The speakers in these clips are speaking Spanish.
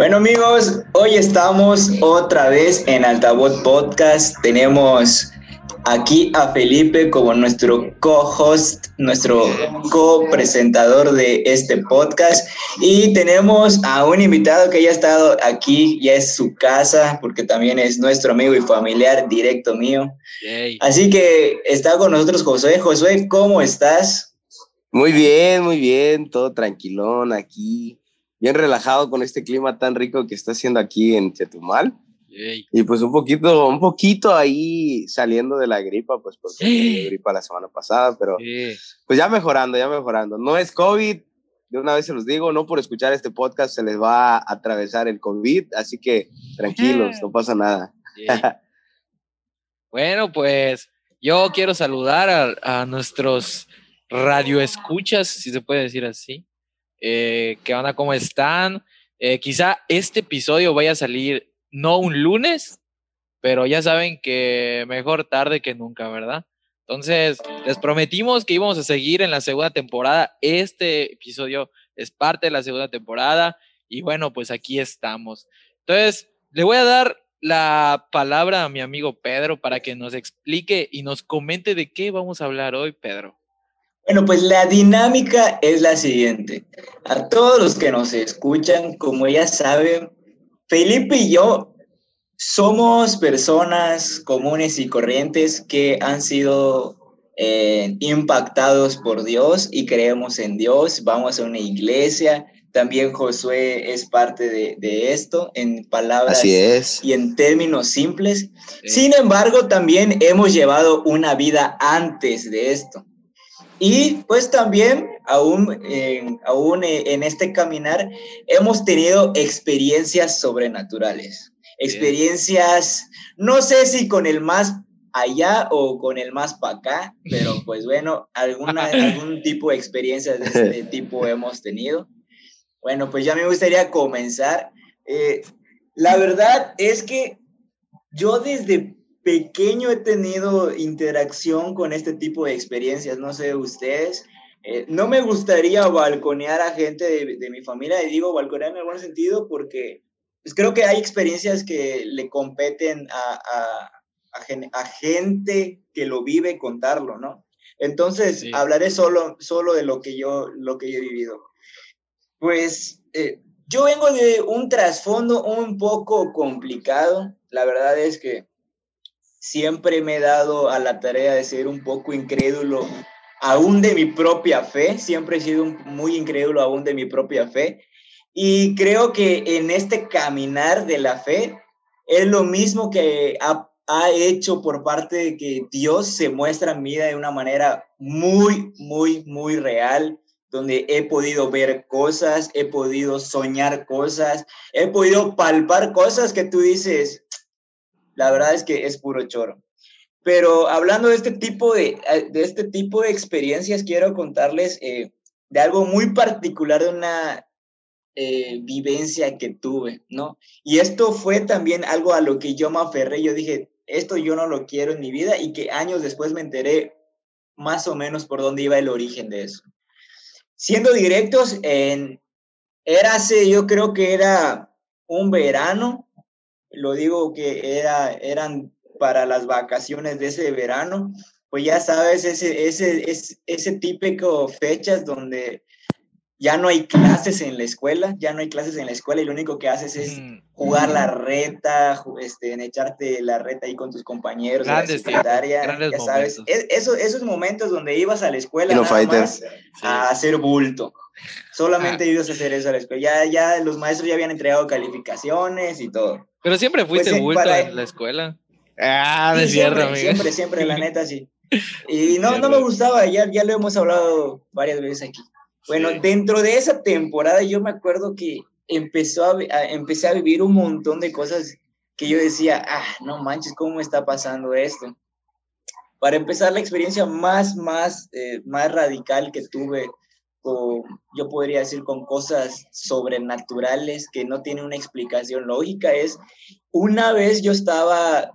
Bueno amigos, hoy estamos otra vez en Altavoz Podcast. Tenemos aquí a Felipe como nuestro co-host, nuestro co-presentador de este podcast. Y tenemos a un invitado que ya ha estado aquí, ya es su casa, porque también es nuestro amigo y familiar directo mío. Así que está con nosotros Josué. Josué, ¿cómo estás? Muy bien, muy bien, todo tranquilón aquí bien relajado con este clima tan rico que está haciendo aquí en Chetumal. Y pues un poquito, un poquito ahí saliendo de la gripa, pues porque tuve gripa la semana pasada, pero pues ya mejorando, ya mejorando. No es COVID, de una vez se los digo, no por escuchar este podcast se les va a atravesar el COVID, así que tranquilos, no pasa nada. bueno, pues yo quiero saludar a, a nuestros radioescuchas, si se puede decir así. Eh, ¿Qué onda? ¿Cómo están? Eh, quizá este episodio vaya a salir no un lunes, pero ya saben que mejor tarde que nunca, ¿verdad? Entonces, les prometimos que íbamos a seguir en la segunda temporada. Este episodio es parte de la segunda temporada y bueno, pues aquí estamos. Entonces, le voy a dar la palabra a mi amigo Pedro para que nos explique y nos comente de qué vamos a hablar hoy, Pedro. Bueno, pues la dinámica es la siguiente. A todos los que nos escuchan, como ya saben, Felipe y yo somos personas comunes y corrientes que han sido eh, impactados por Dios y creemos en Dios. Vamos a una iglesia. También Josué es parte de, esto en palabras y en términos simples. Sin embargo, también hemos llevado una vida antes de esto. Y pues también, aún, en, aún en este caminar, hemos tenido experiencias sobrenaturales. Experiencias, no sé si con el más allá o con el más para acá, pero pues bueno, alguna, algún tipo de experiencias de este tipo hemos tenido. Bueno, pues ya me gustaría comenzar. Eh, la verdad es que yo desde pequeño he tenido interacción con este tipo de experiencias, no sé ustedes. Eh, no me gustaría balconear a gente de, mi familia, y digo balconear en algún sentido porque pues, creo que hay experiencias que le competen a, a, gente que lo vive contarlo, ¿no? Entonces, hablaré solo, solo de lo que, yo, lo que yo he vivido. Pues eh, yo vengo de un trasfondo un poco complicado. La verdad es que siempre me he dado a la tarea de ser un poco incrédulo aún de mi propia fe, siempre he sido muy incrédulo aún de mi propia fe. Y creo que en este caminar de la fe es lo mismo que ha, hecho por parte de que Dios se muestra en mi vida de una manera muy, muy, muy real, donde he podido ver cosas, he podido soñar cosas, he podido palpar cosas que tú dices, la verdad es que es puro choro. Pero hablando de este tipo de, eh, de, este tipo de experiencias, quiero contarles eh, de algo muy particular, de una eh, vivencia que tuve, ¿no? Y esto fue también algo a lo que yo me aferré. Yo dije, esto yo no lo quiero en mi vida y que años después me enteré más o menos por dónde iba el origen de eso. Siendo directos, en, era hace, yo creo que era un verano, lo digo que era, eran para las vacaciones de ese verano, pues ya sabes, ese, ese, ese, ese típico fechas donde ya no hay clases en la escuela, ya no hay clases en la escuela y lo único que haces es jugar la reta, este, en echarte la reta ahí con tus compañeros grandes, la secretaria, ya sabes, e, eso, esos momentos donde ibas a la escuela a hacer bulto. Solamente ah. ibas a hacer eso a la escuela. Ya, ya los maestros ya habían entregado calificaciones y todo. Pero siempre fuiste pues, bulto en la escuela. Ah, de cierto, siempre, siempre, siempre, la neta, sí. Y no, no me gustaba, ya, ya lo hemos hablado varias veces aquí. Bueno, dentro de esa temporada yo me acuerdo que empezó a, empecé a vivir un montón de cosas que yo decía, ah, no manches, ¿cómo está pasando esto? Para empezar, la experiencia más, más, eh, más radical que tuve, o yo podría decir con cosas sobrenaturales que no tienen una explicación lógica, es una vez yo estaba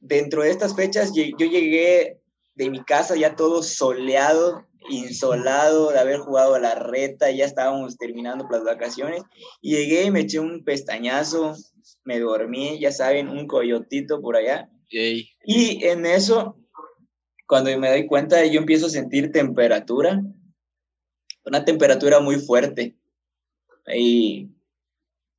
dentro de estas fechas, yo llegué de mi casa, ya todo soleado, insolado, de haber jugado a la reta, ya estábamos terminando las vacaciones, y llegué y me eché un pestañazo, me dormí, ya saben, un coyotito por allá. Y en eso, cuando me doy cuenta, yo empiezo a sentir temperatura, una temperatura muy fuerte. Y,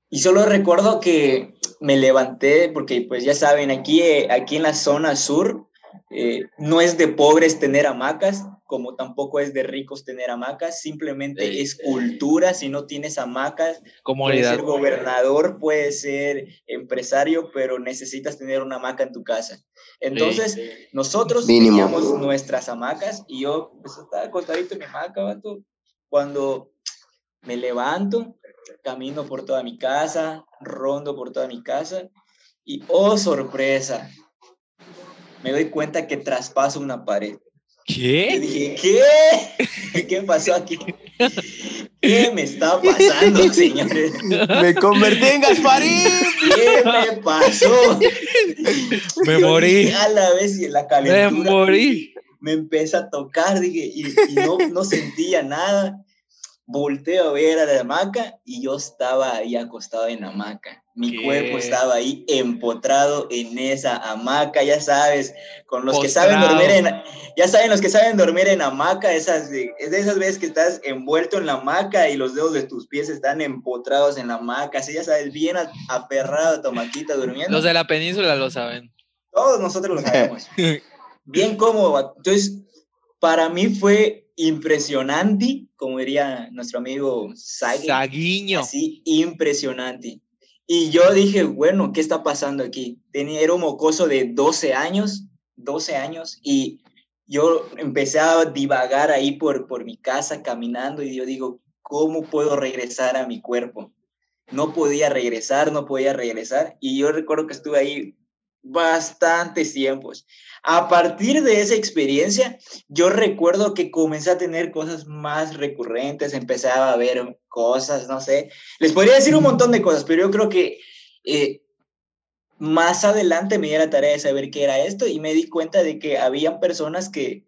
y solo recuerdo que me levanté, porque pues ya saben, aquí, aquí en la zona sur eh, no es de pobres tener hamacas, como tampoco es de ricos tener hamacas, simplemente es cultura, si no tienes hamacas, puedes ser gobernador, puedes ser empresario, pero necesitas tener una hamaca en tu casa. Entonces, nosotros teníamos nuestras hamacas y yo pues, estaba acostadito en mi hamaca, cuando me levanto, camino por toda mi casa, rondo por toda mi casa y, oh sorpresa, me doy cuenta que traspaso una pared. ¿Qué? Y dije, ¿qué? ¿Qué pasó aquí? ¿Qué me está pasando, señores? Me convertí en Gasparín. ¿Qué me pasó? Me morí. a la vez y en la calentura. Me morí. Me empieza a tocar, dije, y, y no, no sentía nada volteo a ver a la hamaca y yo estaba ahí acostado en la hamaca. Mi cuerpo estaba ahí empotrado en esa hamaca, ya sabes, con los que saben dormir en, ya saben los que saben dormir en hamaca, esas es de esas veces que estás envuelto en la hamaca y los dedos de tus pies están empotrados en la hamaca, así ya sabes, bien aferrado a tu maquita durmiendo. Los de la península lo saben. Todos nosotros lo sabemos. bien cómodo. Entonces, para mí fue impresionante, como diría nuestro amigo Saguiño. Así, impresionante. Y yo dije, bueno, ¿qué está pasando aquí? Tenía, era un mocoso de 12 años, 12 años, y yo empecé a divagar ahí por, por mi casa caminando y yo digo, ¿cómo puedo regresar a mi cuerpo? No podía regresar, no podía regresar. Y yo recuerdo que estuve ahí bastantes tiempos. A partir de esa experiencia, yo recuerdo que comencé a tener cosas más recurrentes, empezaba a ver cosas, no sé. Les podría decir un montón de cosas, pero yo creo que eh, más adelante me di la tarea de saber qué era esto y me di cuenta de que habían personas que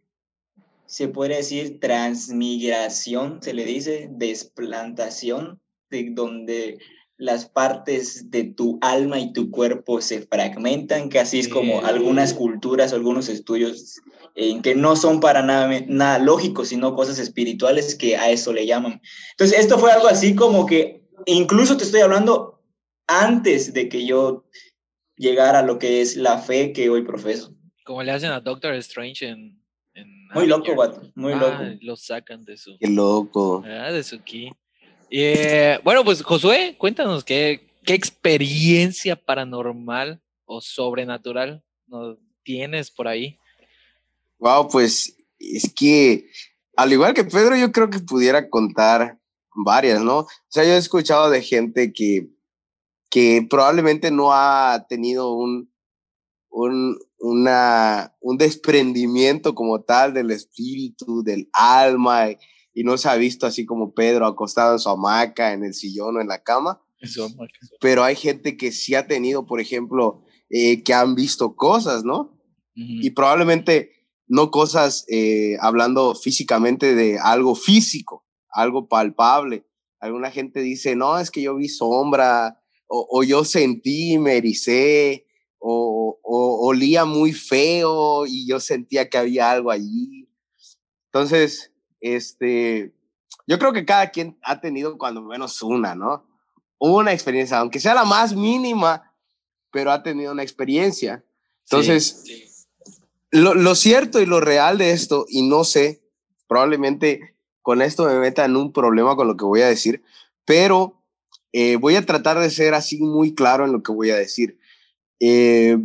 se puede decir transmigración, se le dice desplantación, de donde las partes de tu alma y tu cuerpo se fragmentan, que así es como algunas culturas, algunos estudios en que no son para nada, nada lógicos, sino cosas espirituales que a eso le llaman. Entonces, esto fue algo así como que, incluso te estoy hablando antes de que yo llegara a lo que es la fe que hoy profeso. Como le hacen a Doctor Strange en... muy loco, vato, muy loco. Lo sacan de su... Qué loco. Ah, de su ki. Eh, bueno, pues Josué, cuéntanos qué, experiencia paranormal o sobrenatural tienes por ahí. Wow, pues es que al igual que Pedro, yo creo que pudiera contar varias, ¿no? O sea, yo he escuchado de gente que, que probablemente no ha tenido un, un, un desprendimiento como tal del espíritu, del alma, y no se ha visto así como Pedro acostado en su hamaca, en el sillón o en la cama. Pero hay gente que sí ha tenido, por ejemplo, eh, que han visto cosas, ¿no? Y probablemente no cosas eh, hablando físicamente de algo físico, algo palpable. Alguna gente dice, no, es que yo vi sombra, o, yo sentí, me ericé, o, o, olía muy feo y yo sentía que había algo allí. Entonces, este, yo creo que cada quien ha tenido cuando menos una, ¿no? Una experiencia, aunque sea la más mínima, pero ha tenido una experiencia. Entonces, Lo, lo, cierto y lo real de esto, y no sé, probablemente con esto me meta en un problema con lo que voy a decir, pero eh, voy a tratar de ser así muy claro en lo que voy a decir. Eh,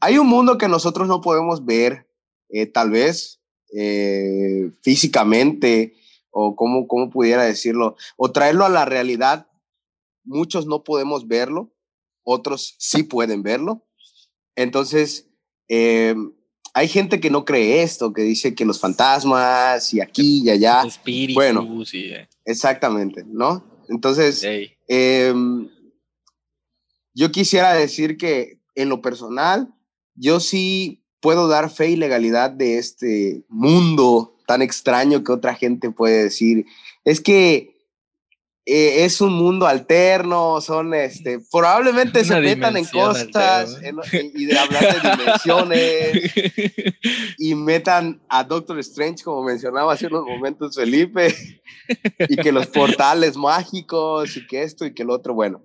hay un mundo que nosotros no podemos ver, eh, tal vez, eh, físicamente o cómo, cómo pudiera decirlo, o traerlo a la realidad. Muchos no podemos verlo, otros sí pueden verlo. Entonces, eh, hay gente que no cree esto, que dice que los fantasmas y aquí y allá. Espíritus, bueno, eh. exactamente, ¿no? Entonces, em, yo quisiera decir que en lo personal, yo sí puedo dar fe y legalidad de este mundo tan extraño que otra gente puede decir. Es que eh, es un mundo alterno, son este, probablemente se metan en costas y de hablar de dimensiones y metan a Doctor Strange, como mencionaba hace unos momentos Felipe, y que los portales mágicos y que esto y que lo otro, bueno.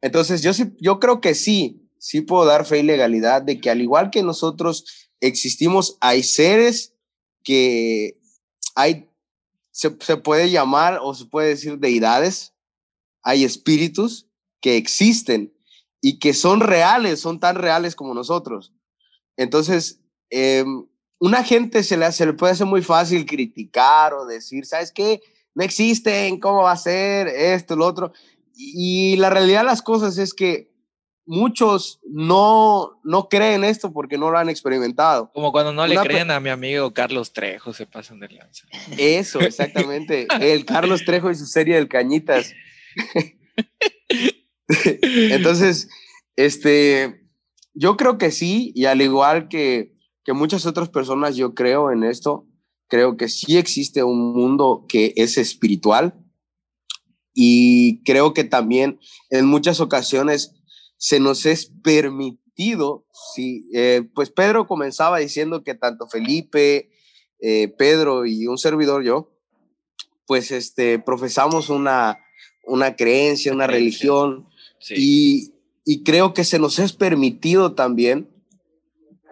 Entonces yo sí, yo creo que sí, sí puedo dar fe y legalidad de que al igual que nosotros existimos, hay seres que hay se, puede llamar o se puede decir deidades, hay espíritus que existen y que son reales, son tan reales como nosotros. Entonces, eh, una gente se le, se le puede hacer muy fácil criticar o decir, ¿sabes qué? No existen, ¿cómo va a ser esto, lo otro? Y, y la realidad de las cosas es que muchos no, no creen esto porque no lo han experimentado. Como cuando no le creen a mi amigo Carlos Trejo, se pasan de lanza. Eso, exactamente. El Carlos Trejo y su serie del Cañitas. Entonces, este, yo creo que sí, y al igual que, que muchas otras personas, yo creo en esto, creo que sí existe un mundo que es espiritual y creo que también en muchas ocasiones se nos es permitido, sí, eh, pues Pedro comenzaba diciendo que tanto Felipe, eh, Pedro y un servidor yo, pues este, profesamos una, una creencia, una religión, y, y creo que se nos es permitido también,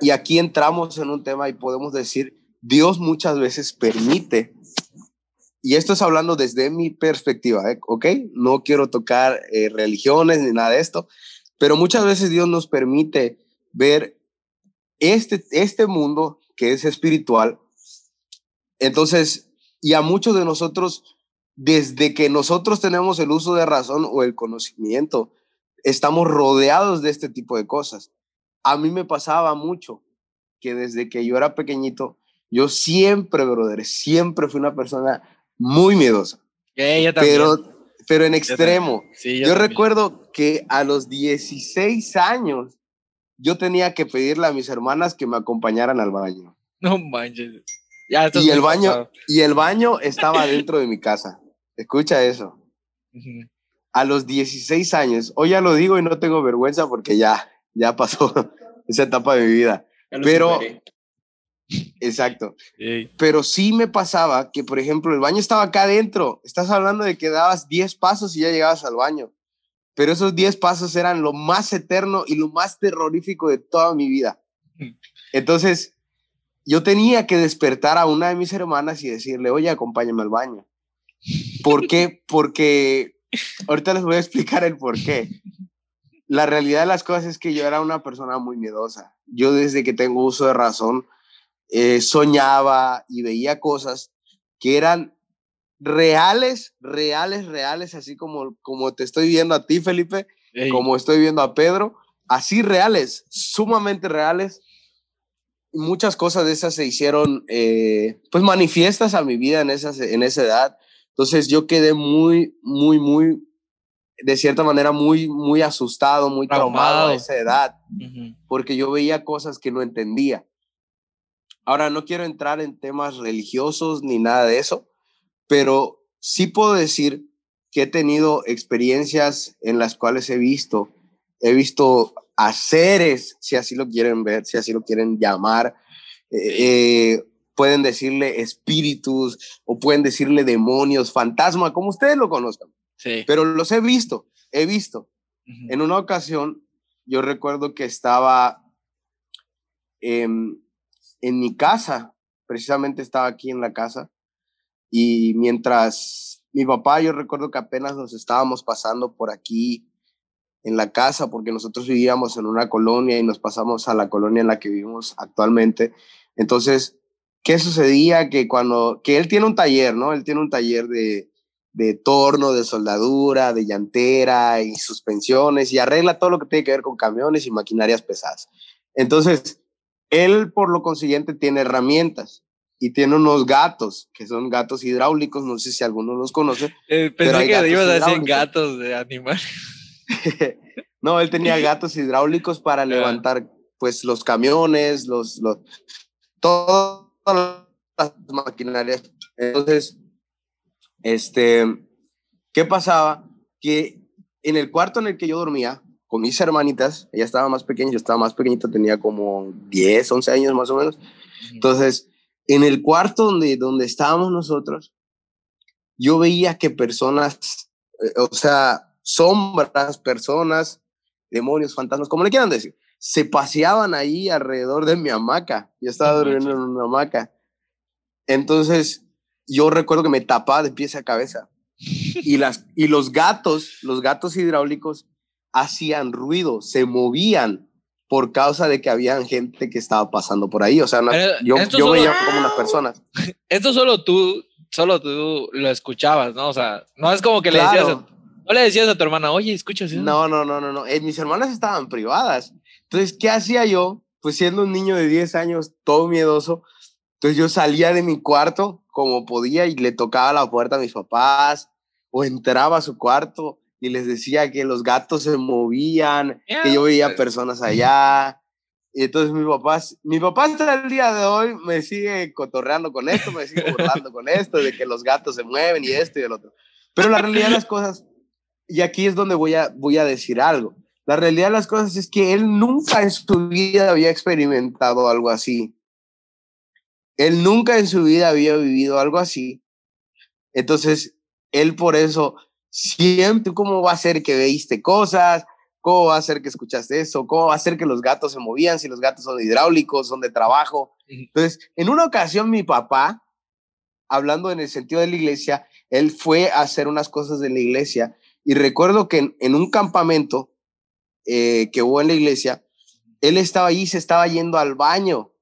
y aquí entramos en un tema y podemos decir, Dios muchas veces permite y esto es hablando desde mi perspectiva, ¿eh? ¿ok? No quiero tocar religiones ni nada de esto, pero muchas veces Dios nos permite ver este, este mundo que es espiritual. Entonces, y a muchos de nosotros, desde que nosotros tenemos el uso de razón o el conocimiento, estamos rodeados de este tipo de cosas. A mí me pasaba mucho que desde que yo era pequeñito, yo siempre, brother, siempre fui una persona muy miedosa. pero pero en extremo. yo, recuerdo que a los 16 años yo tenía que pedirle a mis hermanas que me acompañaran al baño. No manches. y el baño y el baño estaba dentro de mi casa. Escucha eso. A los 16 años, hoy ya lo digo y no tengo vergüenza porque ya ya pasó esa etapa de mi vida. Pero Exacto. Pero sí me pasaba que, por ejemplo, el baño estaba acá adentro. Estás hablando de que dabas 10 pasos y ya llegabas al baño. Pero esos 10 pasos eran lo más eterno y lo más terrorífico de toda mi vida. Entonces, yo tenía que despertar a una de mis hermanas y decirle, oye, acompáñame al baño. ¿Por qué? Porque ahorita les voy a explicar el por qué. La realidad de las cosas es que yo era una persona muy miedosa. Yo desde que tengo uso de razón, eh, soñaba y veía cosas que eran reales, reales, reales, así como, como te estoy viendo a ti, Felipe, como estoy viendo a Pedro, así reales, sumamente reales. Muchas cosas de esas se hicieron, eh, pues, manifiestas a mi vida en, esas, en esa edad. Entonces yo quedé muy, muy, muy, de cierta manera, muy, muy asustado, muy traumado a esa edad, porque yo veía cosas que no entendía. Ahora, no quiero entrar en temas religiosos ni nada de eso, pero sí puedo decir que he tenido experiencias en las cuales he visto, he visto a seres, si así lo quieren ver, si así lo quieren llamar, eh, eh, pueden decirle espíritus o pueden decirle demonios, fantasma, como ustedes lo conozcan. Sí. Pero los he visto, he visto. En una ocasión, yo recuerdo que estaba en mi casa, precisamente estaba aquí en la casa, y mientras mi papá, yo recuerdo que apenas nos estábamos pasando por aquí en la casa, porque nosotros vivíamos en una colonia y nos pasamos a la colonia en la que vivimos actualmente. Entonces, ¿qué sucedía? Que cuando, que él tiene un taller, ¿no? Él tiene un taller de, de torno, de soldadura, de llantera y suspensiones y arregla todo lo que tiene que ver con camiones y maquinarias pesadas. Entonces, él, por lo consiguiente, tiene herramientas y tiene unos gatos, que son gatos hidráulicos, no sé si alguno los conoce. Eh, pensé que ibas a decir gatos de animales. no, él tenía gatos hidráulicos para levantar pues los camiones, los, los, todas las maquinarias. Entonces, este, ¿qué pasaba? Que en el cuarto en el que yo dormía, con mis hermanitas, ella estaba más pequeña, yo estaba más pequeñito, tenía como 10, 11 años más o menos. Entonces, en el cuarto donde, donde estábamos nosotros, yo veía que personas, eh, o sea, sombras, personas, demonios, fantasmas, como le quieran decir, se paseaban ahí alrededor de mi hamaca. Yo estaba durmiendo en una hamaca. Entonces, yo recuerdo que me tapaba de pies a cabeza. Y, las, y los gatos, los gatos hidráulicos, hacían ruido, se movían por causa de que había gente que estaba pasando por ahí. O sea, yo, yo veía como unas personas. Esto solo tú, solo tú lo escuchabas, ¿no? O sea, no es como que le decías, a, no le decías a tu hermana, oye, escuchas No, no, no, no, no. Eh, mis hermanas estaban privadas. Entonces, ¿qué hacía yo? Pues siendo un niño de 10 años, todo miedoso, entonces yo salía de mi cuarto como podía y le tocaba la puerta a mis papás o entraba a su cuarto y les decía que los gatos se movían, que yo veía personas allá. Y entonces mi papá, mi papá hasta el día de hoy me sigue cotorreando con esto, me sigue burlando con esto, de que los gatos se mueven y esto y el otro. Pero la realidad de las cosas, y aquí es donde voy a, voy a decir algo, la realidad de las cosas es que él nunca en su vida había experimentado algo así. Él nunca en su vida había vivido algo así. Entonces, él por eso siempre, ¿cómo va a ser que veiste cosas? ¿Cómo va a ser que escuchaste eso? ¿Cómo va a ser que los gatos se movían si los gatos son hidráulicos, son de trabajo? Entonces, en una ocasión mi papá, hablando en el sentido de la iglesia, él fue a hacer unas cosas de la iglesia y recuerdo que en, un campamento eh, que hubo en la iglesia, él estaba allí, se estaba yendo al baño.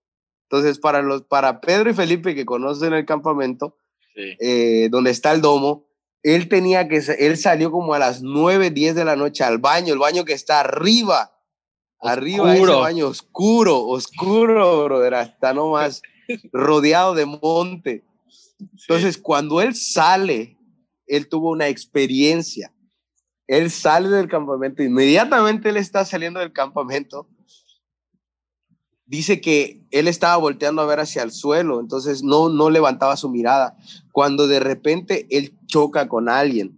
Entonces, para, los, para Pedro y Felipe que conocen el campamento, eh, donde está el domo, él tenía que, él salió como a las 9, 10 de la noche al baño, el baño que está arriba, arriba ese baño oscuro, oscuro, brother, está nomás rodeado de monte. Entonces, cuando él sale, él tuvo una experiencia. Él sale del campamento, inmediatamente él está saliendo del campamento. Dice que él estaba volteando a ver hacia el suelo, entonces no, no levantaba su mirada. Cuando de repente él choca con alguien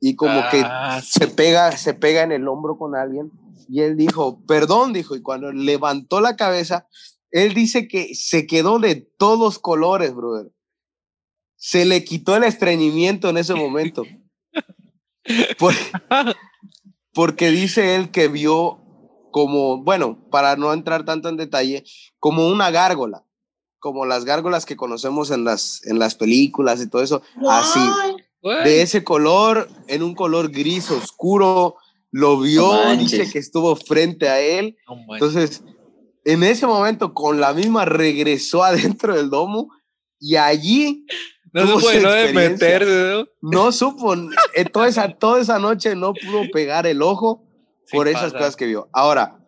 y como que ah, se pega, se pega en el hombro con alguien y él dijo, perdón, dijo, y cuando levantó la cabeza, él dice que se quedó de todos colores, brother. Se le quitó el estreñimiento en ese momento. porque dice él que vio como, bueno, para no entrar tanto en detalle, como una gárgola, como las gárgolas que conocemos en las, en las películas y todo eso, así, de ese color, en un color gris oscuro, lo vio, dice que estuvo frente a él, entonces, en ese momento, con la misma, regresó adentro del domo y allí no supo de meterse, ¿no? supo, eh, toda, esa, toda esa noche no pudo pegar el ojo por esas cosas que vio. Ahora,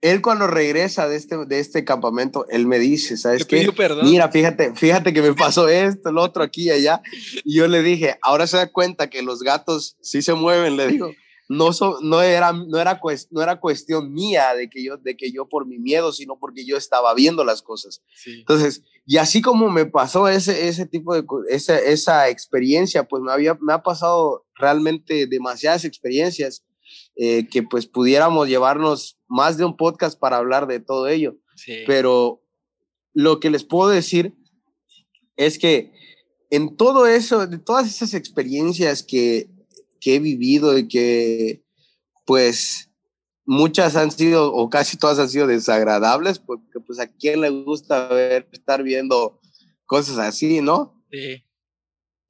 él cuando regresa de este, de este campamento, él me dice, ¿sabes qué? Mira, fíjate, fíjate que me pasó esto, el otro aquí y allá. Y yo le dije, ahora se da cuenta que los gatos sí se mueven, le digo no, no, era, no, era no era cuestión mía de que, yo, de que yo por mi miedo, sino porque yo estaba viendo las cosas. Entonces, y así como me pasó ese, ese tipo de, esa, esa experiencia, pues me, había, me ha pasado realmente demasiadas experiencias eh, que pues pudiéramos llevarnos más de un podcast para hablar de todo ello. Pero lo que les puedo decir es que en todo eso, de todas esas experiencias que que he vivido y que pues muchas han sido o casi todas han sido desagradables porque pues a quién le gusta ver estar viendo cosas así, ¿no? Sí.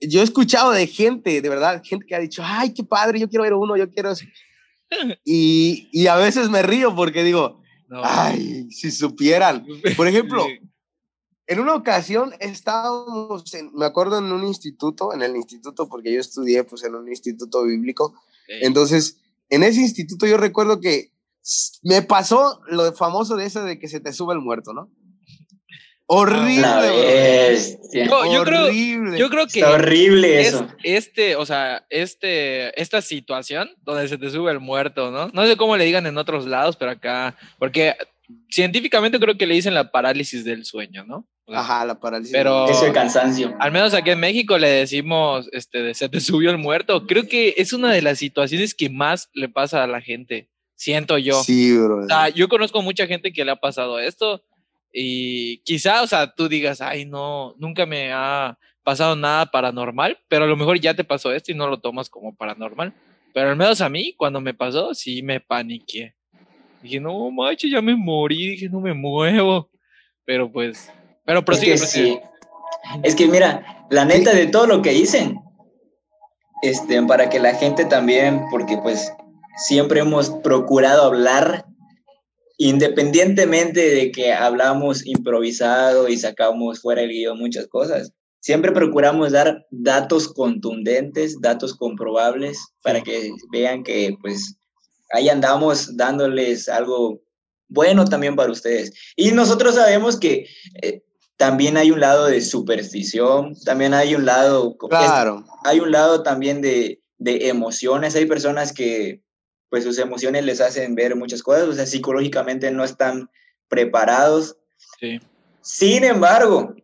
Yo he escuchado de gente, de verdad, gente que ha dicho, ay, qué padre, yo quiero ver uno, yo quiero... y, y a veces me río porque digo, ay, si supieran. Por ejemplo, en una ocasión estábamos, en, me acuerdo, en un instituto, en el instituto, porque yo estudié pues en un instituto bíblico. Entonces, en ese instituto yo recuerdo que me pasó lo famoso de ese de que se te sube el muerto, ¿no? Horrible. yo, creo, yo creo que. Está horrible eso. Este, o sea, este, esta situación donde se te sube el muerto, ¿no? No sé cómo le digan en otros lados, pero acá. Porque científicamente creo que le dicen la parálisis del sueño, ¿no? Ajá, la parálisis. Pero es el cansancio. Al menos aquí en México le decimos, este, se te subió el muerto. Creo que es una de las situaciones que más le pasa a la gente, siento yo. Sí, bro. O sea, yo conozco mucha gente que le ha pasado esto y quizá, o sea, tú digas, ay, no, nunca me ha pasado nada paranormal, pero a lo mejor ya te pasó esto y no lo tomas como paranormal. Pero al menos a mí, cuando me pasó, sí me paniqué. Dije, no, macho, ya me morí, dije, no me muevo. Pero pues, pero prosigue, es que, Sí. Es que mira, la neta de todo lo que dicen, este, para que la gente también, porque pues siempre hemos procurado hablar independientemente de que hablamos improvisado y sacamos fuera el guion muchas cosas, siempre procuramos dar datos contundentes, datos comprobables, para que vean que pues ahí andamos dándoles algo bueno también para ustedes. Y nosotros sabemos que eh, también hay un lado de superstición, también hay un lado, claro. hay un lado también de, de emociones, hay personas que pues sus emociones les hacen ver muchas cosas, o sea, psicológicamente no están preparados. Sí. Sin embargo,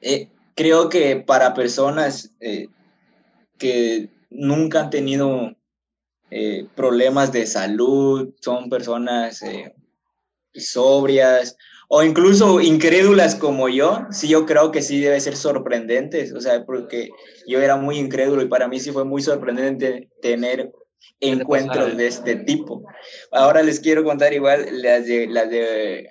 eh, creo que para personas eh, que nunca han tenido eh, problemas de salud, son personas sobrias o incluso incrédulas como yo, sí yo creo que sí debe ser sorprendente, o sea, porque yo era muy incrédulo y para mí sí fue muy sorprendente tener encuentros de este tipo. Ahora les quiero contar igual las de, las de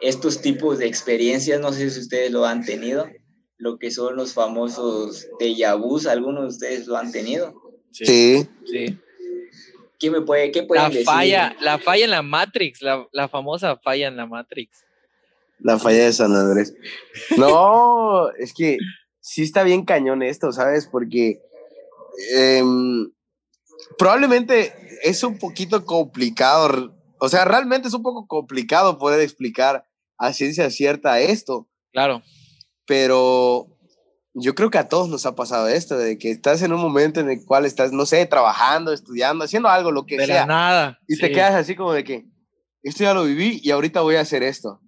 estos tipos de experiencias, no sé si ustedes lo han tenido, lo que son los famosos déjà vus, algunos de ustedes lo han tenido. Sí. Sí. ¿Qué me puede, qué pueden la decir? Falla, la falla en la Matrix, la, la famosa falla en la Matrix. La falla de San Andrés. No, es que sí está bien cañón esto, ¿sabes? Porque em, probablemente es un poquito complicado, o sea, realmente es un poco complicado poder explicar a ciencia cierta esto. Claro. Pero yo creo que a todos nos ha pasado esto, de que estás en un momento en el cual estás, no sé, trabajando, estudiando, haciendo algo, lo que de sea. la nada. Y te quedas así como de que, esto ya lo viví y ahorita voy a hacer esto.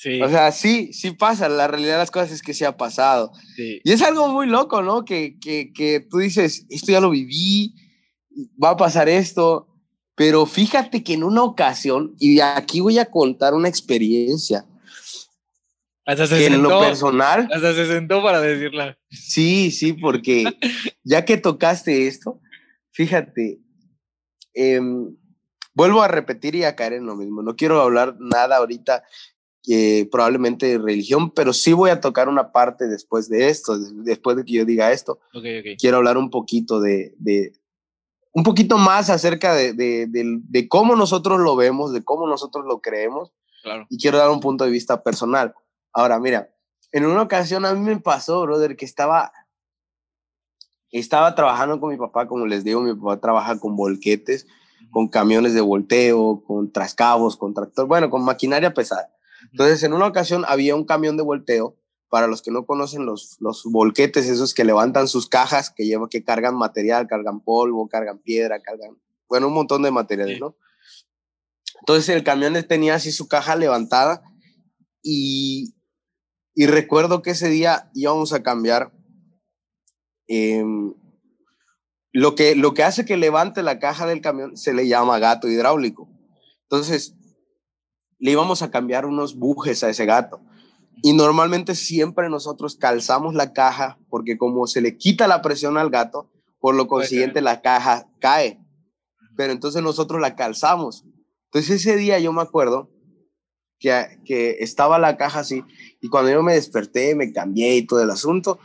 Sí, O sea, sí, sí pasa. La realidad de las cosas es que sí ha pasado. sí. Y es algo muy loco, ¿no? Que, que, que tú dices, esto ya lo viví, va a pasar esto. Pero fíjate que en una ocasión, y aquí voy a contar una experiencia, Hasta se que en lo sentó, personal, hasta se sentó para decirla. sí, sí, porque ya que tocaste esto, fíjate, em, vuelvo a repetir y a caer en lo mismo. No quiero hablar nada ahorita eh, probablemente religión, pero sí voy a tocar una parte después de esto, después de que yo diga esto. Ok, ok. quiero hablar un poquito de, de un poquito más acerca de, de, de- de cómo nosotros lo vemos, de cómo nosotros lo creemos, Claro. y quiero dar un punto de vista personal. Ahora, mira, en una ocasión a mí me pasó, brother, que estaba, estaba trabajando con mi papá, como les digo, mi papá trabaja con volquetes, con camiones de volteo, con trascabos, con tractor, bueno, con maquinaria pesada. Entonces, en una ocasión había un camión de volteo. Para los que no conocen los, los volquetes, esos que levantan sus cajas, que, lleva, que cargan material, cargan polvo, cargan piedra, cargan, bueno, un montón de materiales, Sí. ¿no? Entonces el camión tenía así su caja levantada y, y recuerdo que ese día íbamos a cambiar em, lo, que, lo que hace que levante la caja del camión se le llama gato hidráulico. Entonces le íbamos a cambiar unos bujes a ese gato. Y normalmente siempre nosotros calzamos la caja porque como se le quita la presión al gato, por lo consiguiente la caja cae. Pero entonces nosotros la calzamos. Entonces ese día yo me acuerdo que, que estaba la caja así y cuando yo me desperté, me cambié y todo el asunto,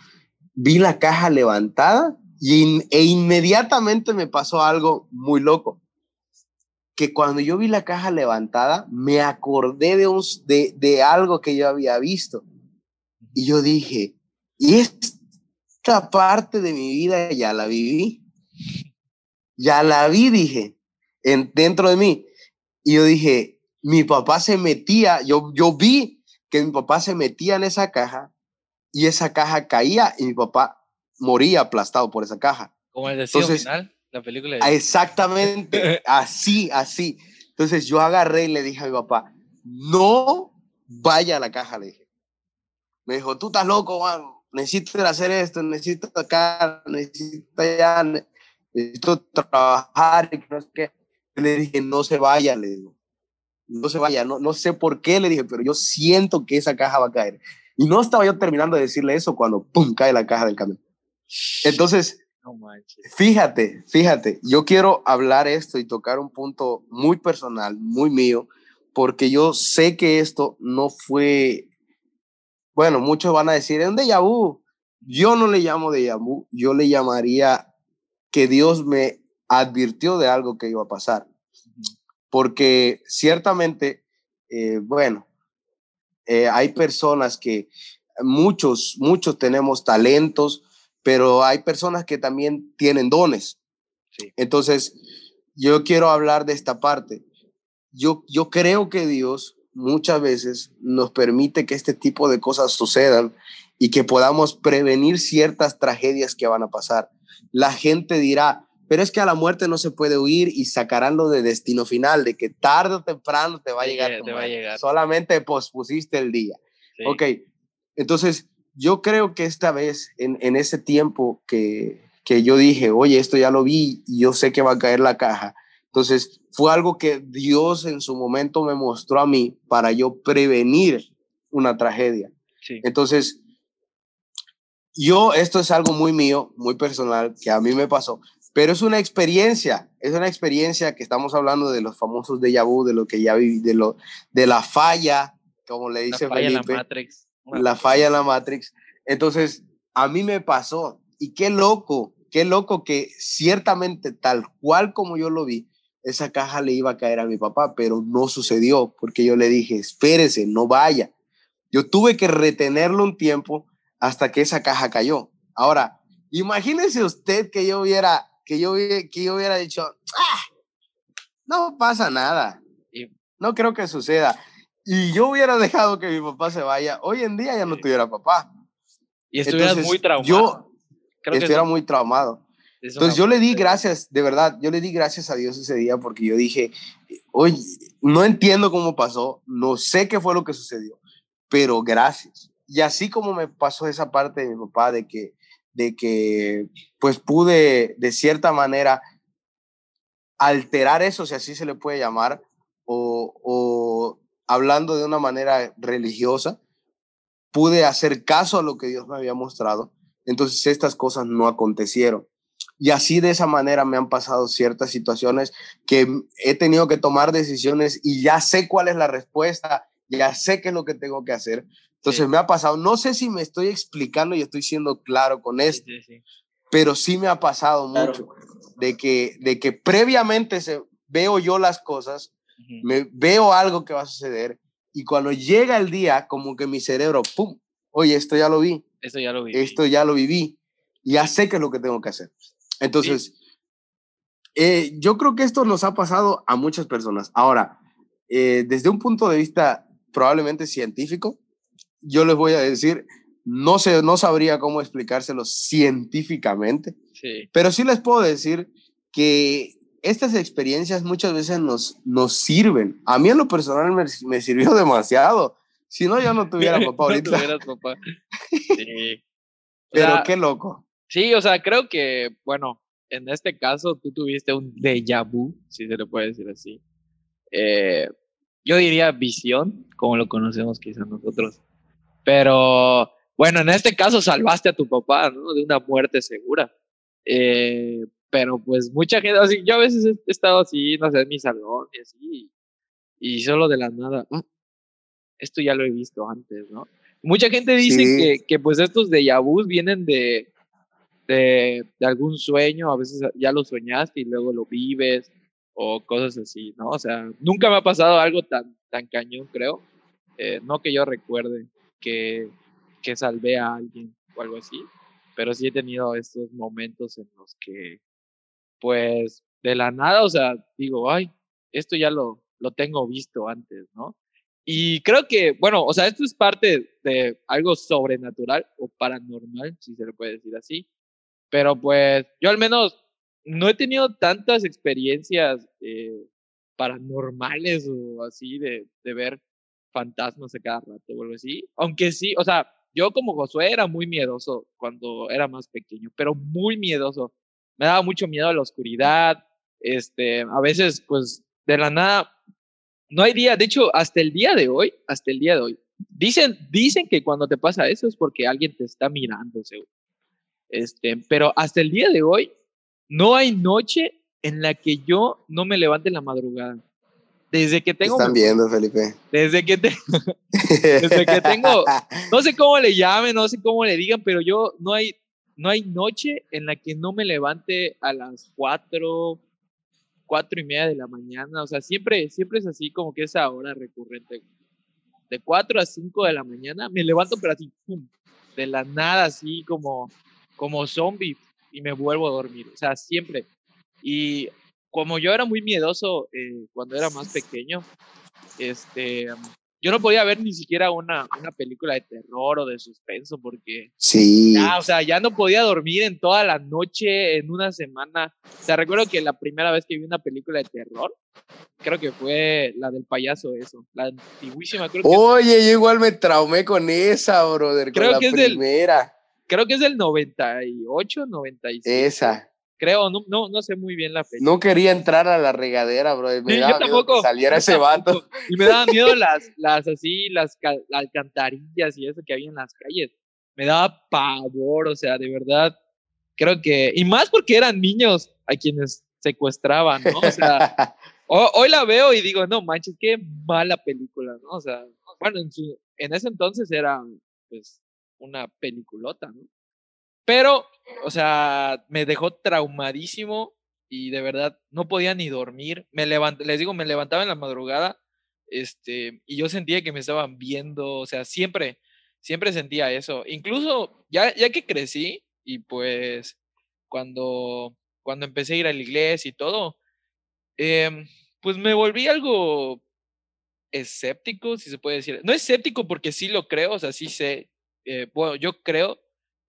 vi la caja levantada y e inmediatamente me pasó algo muy loco. Que cuando yo vi la caja levantada, me acordé de, un, de, de algo que yo había visto. Y yo dije, y esta parte de mi vida ya la viví. Ya la vi, dije, en, dentro de mí. Y yo dije, mi papá se metía, yo, yo vi que mi papá se metía en esa caja y esa caja caía y mi papá moría aplastado por esa caja. Como el destino Entonces- final, la película. Ah, De... Exactamente, así, así. Entonces yo agarré y le dije a mi papá, no vaya a la caja, le dije. Me dijo, tú estás loco, Juan, necesito hacer esto, necesito acá, necesito allá, necesito trabajar, y no sé qué. le dije, no se vaya, le digo. No se vaya, no, no sé por qué, le dije, pero yo siento que esa caja va a caer. Y no estaba yo terminando de decirle eso cuando, ¡pum!, cae la caja del camión. Entonces, fíjate, fíjate, yo quiero hablar esto y tocar un punto muy personal, muy mío, porque yo sé que esto no fue, bueno, muchos van a decir, es un déjà vu. Yo no le llamo déjà vu, yo le llamaría que Dios me advirtió de algo que iba a pasar. Porque ciertamente, eh, bueno, eh, hay personas que muchos, muchos tenemos talentos, pero hay personas que también tienen dones. Entonces, yo quiero hablar de esta parte. Yo, yo creo que Dios muchas veces nos permite que este tipo de cosas sucedan y que podamos prevenir ciertas tragedias que van a pasar. La gente dirá, pero es que a la muerte no se puede huir y sacarán lo de destino final, de que tarde o temprano te va a llegar. te va a llegar. Solamente pospusiste el día. Ok, entonces yo creo que esta vez, en, en ese tiempo que, que yo dije, oye, esto ya lo vi y yo sé que va a caer la caja. Entonces, fue algo que Dios en su momento me mostró a mí para yo prevenir una tragedia. Entonces, yo, esto es algo muy mío, muy personal, que a mí me pasó, pero es una experiencia, es una experiencia que estamos hablando de los famosos de vu, de lo que ya viví, de, lo, de la falla, como le dice la falla en la Matrix. La falla en la Matrix. Entonces, a mí me pasó, y qué loco, qué loco que ciertamente tal cual como yo lo vi, esa caja le iba a caer a mi papá, pero no sucedió porque yo le dije, espérese, no vaya. Yo tuve que retenerlo un tiempo hasta que esa caja cayó. Ahora, imagínese usted que yo hubiera, que yo, que yo hubiera dicho, ah, no pasa nada. No creo que suceda. Y yo hubiera dejado que mi papá se vaya. Hoy en día ya no tuviera papá. Y estuvieras muy traumado. Yo estuviera muy traumado. Entonces yo le di gracias, de verdad, yo le di gracias a Dios ese día porque yo dije, oye, no entiendo cómo pasó, no sé qué fue lo que sucedió, pero gracias. Y así como me pasó esa parte de mi papá, de que, de que pues pude de cierta manera alterar eso, si así se le puede llamar, o, o hablando de una manera religiosa, pude hacer caso a lo que Dios me había mostrado. Entonces estas cosas no acontecieron. Y así de esa manera me han pasado ciertas situaciones que he tenido que tomar decisiones y ya sé cuál es la respuesta, ya sé qué es lo que tengo que hacer. Entonces me ha pasado, no sé si me estoy explicando y estoy siendo claro con esto, pero sí me ha pasado mucho de que, de que previamente se, veo yo las cosas, me veo algo que va a suceder y cuando llega el día, como que mi cerebro, ¡pum! Oye, esto ya lo vi. Esto ya lo viví. Esto ya lo viví. Ya sé qué es lo que tengo que hacer. Entonces, eh, yo creo que esto nos ha pasado a muchas personas. Ahora, eh, desde un punto de vista probablemente científico, yo les voy a decir, no, sé, no sabría cómo explicárselo científicamente, pero sí les puedo decir que estas experiencias muchas veces nos, nos sirven. A mí en lo personal me, me sirvió demasiado. Si no, yo no tuviera papá ahorita. papá. Sí. Pero qué loco. Sí, o sea, creo que, bueno, en este caso tú tuviste un déjà vu, si se le puede decir así. Eh, yo diría visión, como lo conocemos quizás nosotros. Pero bueno, en este caso salvaste a tu papá, ¿no? De una muerte segura. Eh, pero pues mucha gente, yo a veces he estado así, no sé, en mi salón y así, y solo de la nada, mm, esto ya lo he visto antes, ¿no? Mucha gente dice que, que, pues estos déjà vus vienen de, de, algún sueño, a veces ya lo soñaste y luego lo vives o cosas así, ¿no? O sea, nunca me ha pasado algo tan, tan cañón, creo. Eh, no que yo recuerde que, que salvé a alguien o algo así, pero sí he tenido estos momentos en los que, pues, de la nada, o sea, digo, ay, esto ya lo, lo tengo visto antes, ¿no? Y creo que, bueno, o sea, esto es parte de algo sobrenatural o paranormal, si se le puede decir así. Pero pues yo al menos no he tenido tantas experiencias eh, paranormales o así de, de ver fantasmas a cada rato o algo así. Aunque sí, o sea, yo como Josué era muy miedoso cuando era más pequeño, pero muy miedoso. Me daba mucho miedo a la oscuridad. Este, a veces, pues, de la nada, no hay día. De hecho, hasta el día de hoy, hasta el día de hoy, dicen, dicen que cuando te pasa eso es porque alguien te está mirando, seguro. Este, pero hasta el día de hoy, no hay noche en la que yo no me levante en la madrugada. Desde que tengo. Están viendo, Felipe. Desde que, desde que tengo. No sé cómo le llamen, no sé cómo le digan, pero yo no hay, no hay noche en la que no me levante a las cuatro, cuatro y media de la mañana. O sea, siempre, siempre es así como que esa hora recurrente. De cuatro a cinco de la mañana me levanto, pero así, pum, de la nada, así como, como zombie y me vuelvo a dormir. O sea, siempre. Y como yo era muy miedoso eh, cuando era más pequeño, este, yo no podía ver ni siquiera una, una película de terror o de suspenso porque, sí. ya, o sea, ya no podía dormir en toda la noche, en una semana. O sea, recuerdo que la primera vez que vi una película de terror, creo que fue la del payaso, eso, la antiguísima. Creo que Oye, yo igual me traumé con esa, brother, creo con que la es primera. Del, creo que es del 98, 97. Esa. Creo, no, no, no sé muy bien la fecha. No quería entrar a la regadera, bro. Me daba tampoco, que saliera ese vato. Y me daban miedo las, las así, las, alcantarillas y eso que había en las calles. Me daba pavor, o sea, de verdad. Creo que, y más porque eran niños a quienes secuestraban, ¿no? O sea, hoy la veo y digo, no manches, qué mala película, ¿no? O sea, bueno, en, su, en ese entonces era, pues, una peliculota, ¿no? Pero, o sea, me dejó traumadísimo y de verdad no podía ni dormir. Me levanté, les digo, me levantaba en la madrugada este, y yo sentía que me estaban viendo, o sea, siempre, siempre sentía eso. Incluso ya, ya que crecí y pues cuando, cuando empecé a ir a la iglesia y todo, em, pues me volví algo escéptico, si se puede decir. No escéptico porque sí lo creo, o sea, sí sé, eh, bueno, yo creo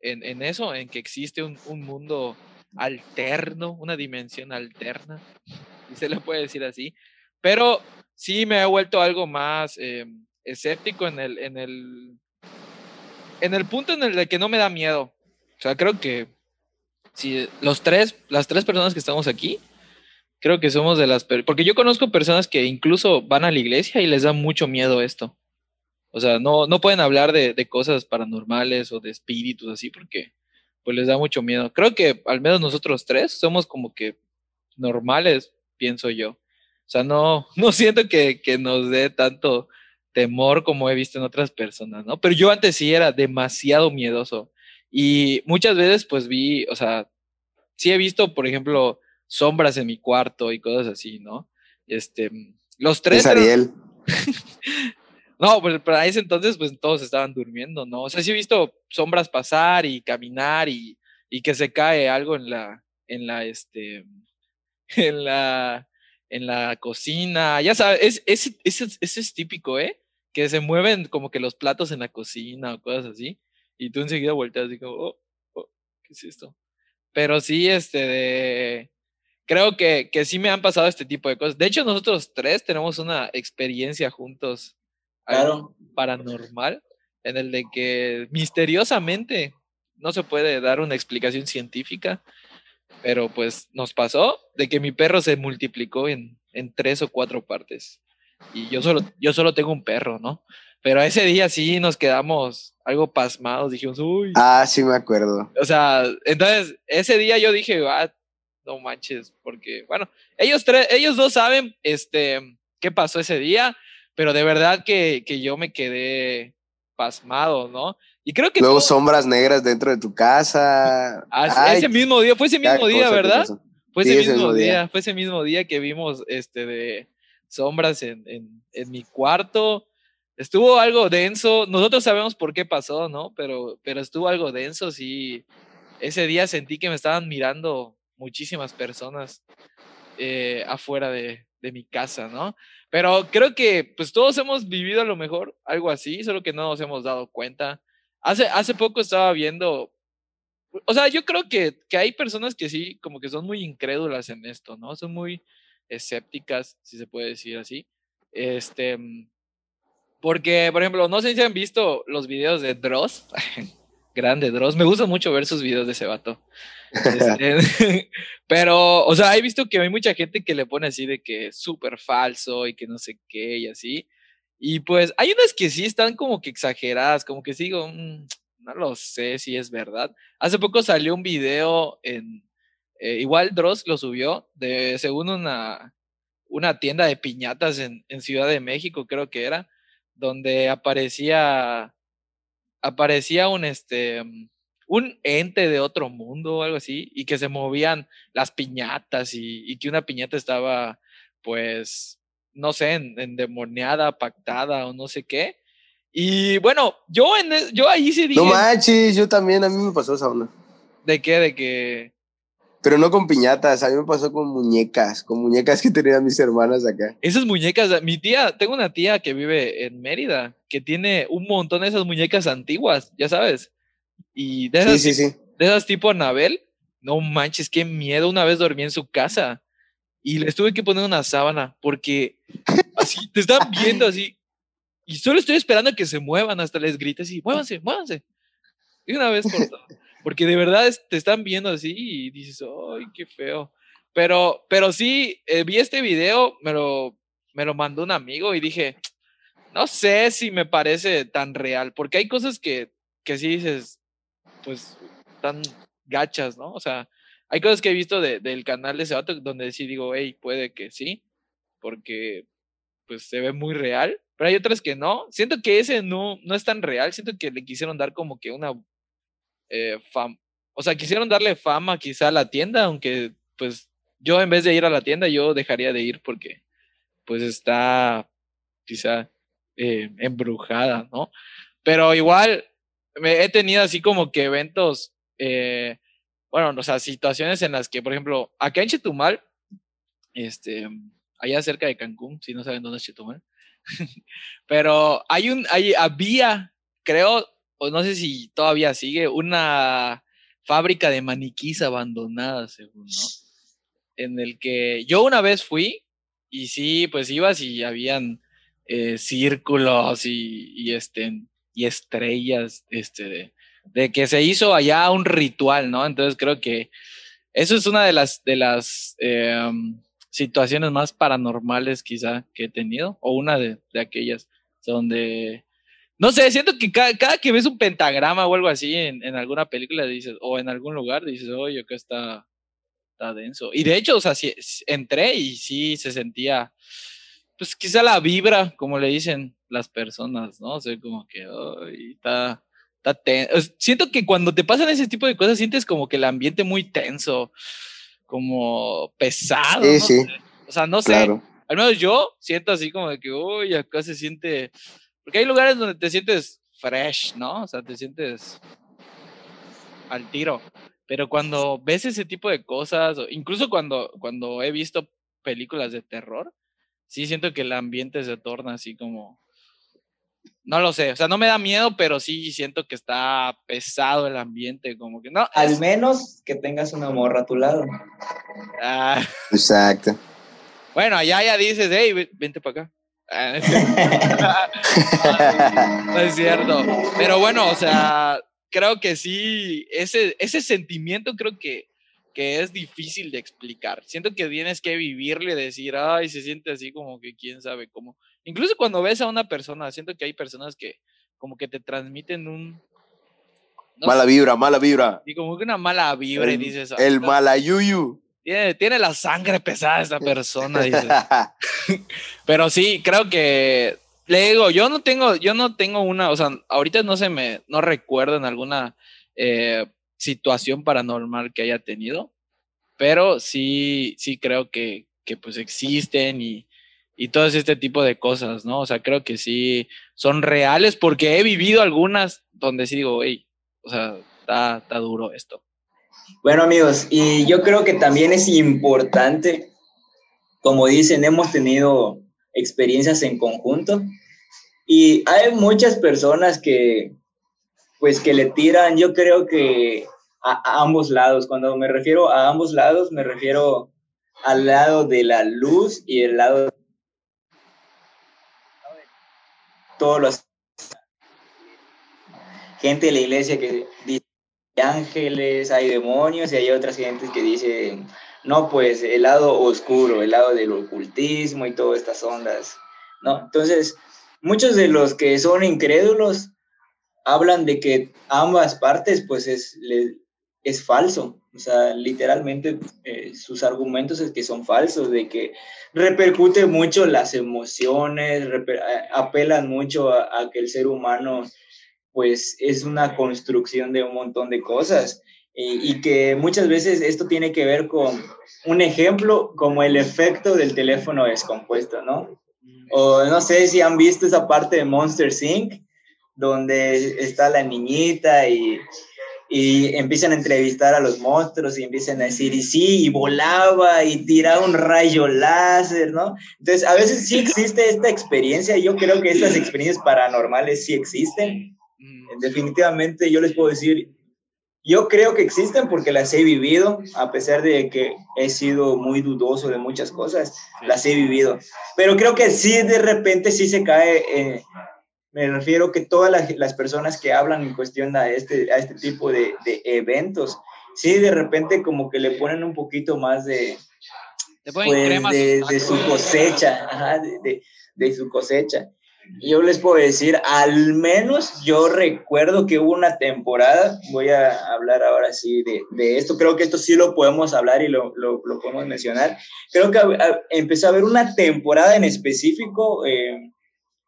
en, eso, en que existe un, mundo alterno, una dimensión alterna, si se le puede decir así. Pero sí me ha vuelto algo más eh, escéptico en el, en, el, en el punto en el que no me da miedo. O sea, creo que si los tres, las tres personas que estamos aquí, creo que somos de las... Porque yo conozco personas que incluso van a la iglesia y les da mucho miedo esto. O sea, no, no pueden hablar de, de, cosas paranormales o de espíritus así porque pues les da mucho miedo. Creo que al menos nosotros tres somos como que normales, pienso yo. O sea, no, no siento que, que nos dé tanto temor como he visto en otras personas, ¿no? Pero yo antes sí era demasiado miedoso. Y muchas veces pues vi, o sea, sí he visto, por ejemplo, sombras en mi cuarto y cosas así, ¿no? Este, los tres... Es Ariel. No, pues para ese entonces, pues todos estaban durmiendo, ¿no? O sea, sí he visto sombras pasar y caminar y, y que se cae algo en la, en la, este, en la, en la cocina. Ya sabes, es, es, es típico, ¿eh? Que se mueven como que los platos en la cocina o cosas así. Y tú enseguida volteas y como, oh, oh, ¿qué es esto? Pero sí, este, de, creo que, que sí me han pasado este tipo de cosas. De hecho, nosotros tres tenemos una experiencia juntos claro. paranormal en el de que misteriosamente no se puede dar una explicación científica, pero pues nos pasó de que mi perro se multiplicó en, en tres o cuatro partes. Y yo solo, yo solo tengo un perro, ¿no? Pero ese día sí nos quedamos algo pasmados, dijimos, uy. Ah, sí me acuerdo. O sea, entonces ese día yo dije, ah, no manches, porque, bueno, ellos tres, ellos dos saben, este, qué pasó ese día, pero de verdad que, que yo me quedé pasmado, ¿no? Y creo que... Luego sombras negras dentro de tu casa. Ah, ese mismo día, fue ese mismo día, ¿verdad? Fue ese, mismo día, fue ese mismo día que vimos este de sombras en, en, en, mi cuarto. Estuvo algo denso, nosotros sabemos por qué pasó, ¿no? Pero, pero estuvo algo denso, sí. Ese día sentí que me estaban mirando muchísimas personas eh, afuera de, de mi casa, ¿no? Pero creo que pues todos hemos vivido a lo mejor algo así, solo que no nos hemos dado cuenta. Hace, hace poco estaba viendo, o sea, yo creo que, que hay personas que sí, como que son muy incrédulas en esto, ¿no? Son muy, escépticas, si se puede decir así. Este, porque, por ejemplo, no sé si han visto los videos de Dross. Grande Dross. Me gusta mucho ver sus videos de ese vato. Este, pero, o sea, he visto que hay mucha gente que le pone así de que es súper falso y que no sé qué y así. Y pues hay unas que sí están como que exageradas, como que sigo, mm, no lo sé si es verdad. Hace poco salió un video en, eh, igual Dross lo subió, de según una, una tienda de piñatas en, en Ciudad de México, creo que era, donde aparecía, aparecía un, este, un ente de otro mundo o algo así, y que se movían las piñatas y, que una piñata estaba, pues, no sé, endemoniada, pactada o no sé qué. Y bueno, yo, en, e, yo ahí sí dije... No manches, yo también, a mí me pasó esa onda. ¿De qué? De que pero no con piñatas, a mí me pasó con muñecas, con muñecas que tenían mis hermanas acá. Esas muñecas, mi tía, tengo una tía que vive en Mérida, que tiene un montón de esas muñecas antiguas, ya sabes. Y de esas, sí, sí, sí. De esas tipo Anabel, no manches, qué miedo. Una vez dormí en su casa y les tuve que poner una sábana porque así te están viendo así. Y solo estoy esperando a que se muevan, hasta les grite así, muévanse, muévanse. Y una vez por todo. Porque de verdad te están viendo así y dices, ¡ay, qué feo! Pero, pero sí, eh, vi este video, me lo, me lo mandó un amigo y dije, no sé si me parece tan real, porque hay cosas que, que sí dices, pues, tan gachas, ¿no? O sea, hay cosas que he visto del canal de ese vato donde sí digo, hey, puede que sí, porque pues se ve muy real, pero hay otras que no. Siento que ese no, no es tan real, siento que le quisieron dar como que una eh, o sea, quisieron darle fama quizá a la tienda, aunque pues yo en vez de ir a la tienda, yo dejaría de ir porque pues está quizá eh, embrujada, ¿no? Pero igual me he tenido así como que eventos, eh, bueno, o sea, situaciones en las que, por ejemplo, acá en Chetumal, este, allá cerca de Cancún, si no saben dónde es Chetumal, pero hay un, hay, había, creo, o no sé si todavía sigue, una fábrica de maniquís abandonada, según, ¿no? En el que yo una vez fui y sí, pues ibas y habían eh, círculos y, este, y estrellas, este, de, que se hizo allá un ritual, ¿no? Entonces creo que eso es una de las, de las em, situaciones más paranormales quizá que he tenido, o una de, de aquellas donde no sé, siento que cada, que ves un pentagrama o algo así en, alguna película dices, o en algún lugar, dices, oye, acá está, está denso. Y de hecho, o sea, entré y sí se sentía, pues quizá la vibra, como le dicen las personas, ¿no? O sea, como que, ay, está, está tenso. Siento que cuando te pasan ese tipo de cosas, sientes como que el ambiente muy tenso, como pesado. Sí, sí. O sea, no sé. Al menos yo siento así como de que, uy, acá se siente porque hay lugares donde te sientes fresh, ¿no? O sea, te sientes al tiro. Pero cuando ves ese tipo de cosas, incluso cuando, cuando he visto películas de terror, sí siento que el ambiente se torna así como... No lo sé, o sea, no me da miedo, pero sí siento que está pesado el ambiente, como que no. Al menos que tengas una morra a tu lado. Ah. Exacto. Bueno, allá ya dices, hey, vente para acá. Ah, no es cierto. Pero bueno, o sea, creo que sí, ese, ese sentimiento creo que, que es difícil de explicar. Siento que tienes que vivirle y decir, ay, se siente así como que quién sabe cómo. Incluso cuando ves a una persona, siento que hay personas que como que te transmiten un... mala vibra, mala vibra. Y como que una mala vibra y dices... El malayuyu. Tiene, tiene la sangre pesada esta persona, dice. Pero sí, creo que le digo, yo no tengo, yo no tengo una, o sea, ahorita no se me, no recuerdo en alguna eh, situación paranormal que haya tenido, pero sí, sí creo que, que pues existen y, y todo este tipo de cosas, ¿no? O sea, creo que sí son reales porque he vivido algunas donde sí digo, hey, o sea, está, está duro esto. Bueno amigos, y yo creo que también es importante, como dicen, hemos tenido experiencias en conjunto y hay muchas personas que, pues que le tiran, yo creo que a, ambos lados. Cuando me refiero a ambos lados, me refiero al lado de la luz y el lado de todos los gente de la iglesia que dice ángeles, hay demonios y hay otras gentes que dicen, no, pues el lado oscuro, el lado del ocultismo y todas estas ondas, ¿no? Entonces, muchos de los que son incrédulos hablan de que ambas partes, pues es, es falso, o sea, literalmente eh, sus argumentos es que son falsos, de que repercute mucho las emociones, apelan mucho a que el ser humano pues es una construcción de un montón de cosas y, que muchas veces esto tiene que ver con un ejemplo como el efecto del teléfono descompuesto, ¿no? O no sé si han visto esa parte de Monster Inc., donde está la niñita y, y empiezan a entrevistar a los monstruos y empiezan a decir, y sí, y volaba y tiraba un rayo láser, ¿no? Entonces, a veces sí existe esta experiencia, yo creo que estas experiencias paranormales sí existen, definitivamente yo les puedo decir, yo creo que existen porque las he vivido, a pesar de que he sido muy dudoso de muchas cosas, las he vivido. Pero creo que sí, de repente sí se cae, eh, me refiero que todas las, personas que hablan en cuestión a este, a este tipo de, eventos, sí, de repente como que le ponen un poquito más de, pues, de, su cosecha, de, de su cosecha. Yo les puedo decir, al menos yo recuerdo que hubo una temporada, voy a hablar ahora sí de, de esto, creo que esto sí lo podemos hablar y lo, lo, lo podemos mencionar. Creo que empezó a haber una temporada en específico eh,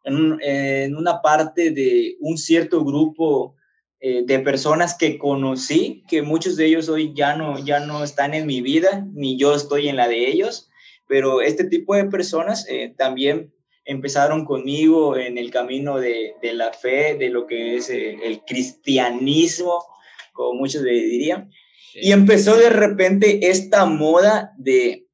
en, en, una parte de un cierto grupo eh, de personas que conocí, que muchos de ellos hoy ya no, ya no están en mi vida, ni yo estoy en la de ellos, pero este tipo de personas eh, también empezaron conmigo en el camino de, de la fe, de lo que es eh, el cristianismo, como muchos le dirían. Y empezó de repente esta moda de,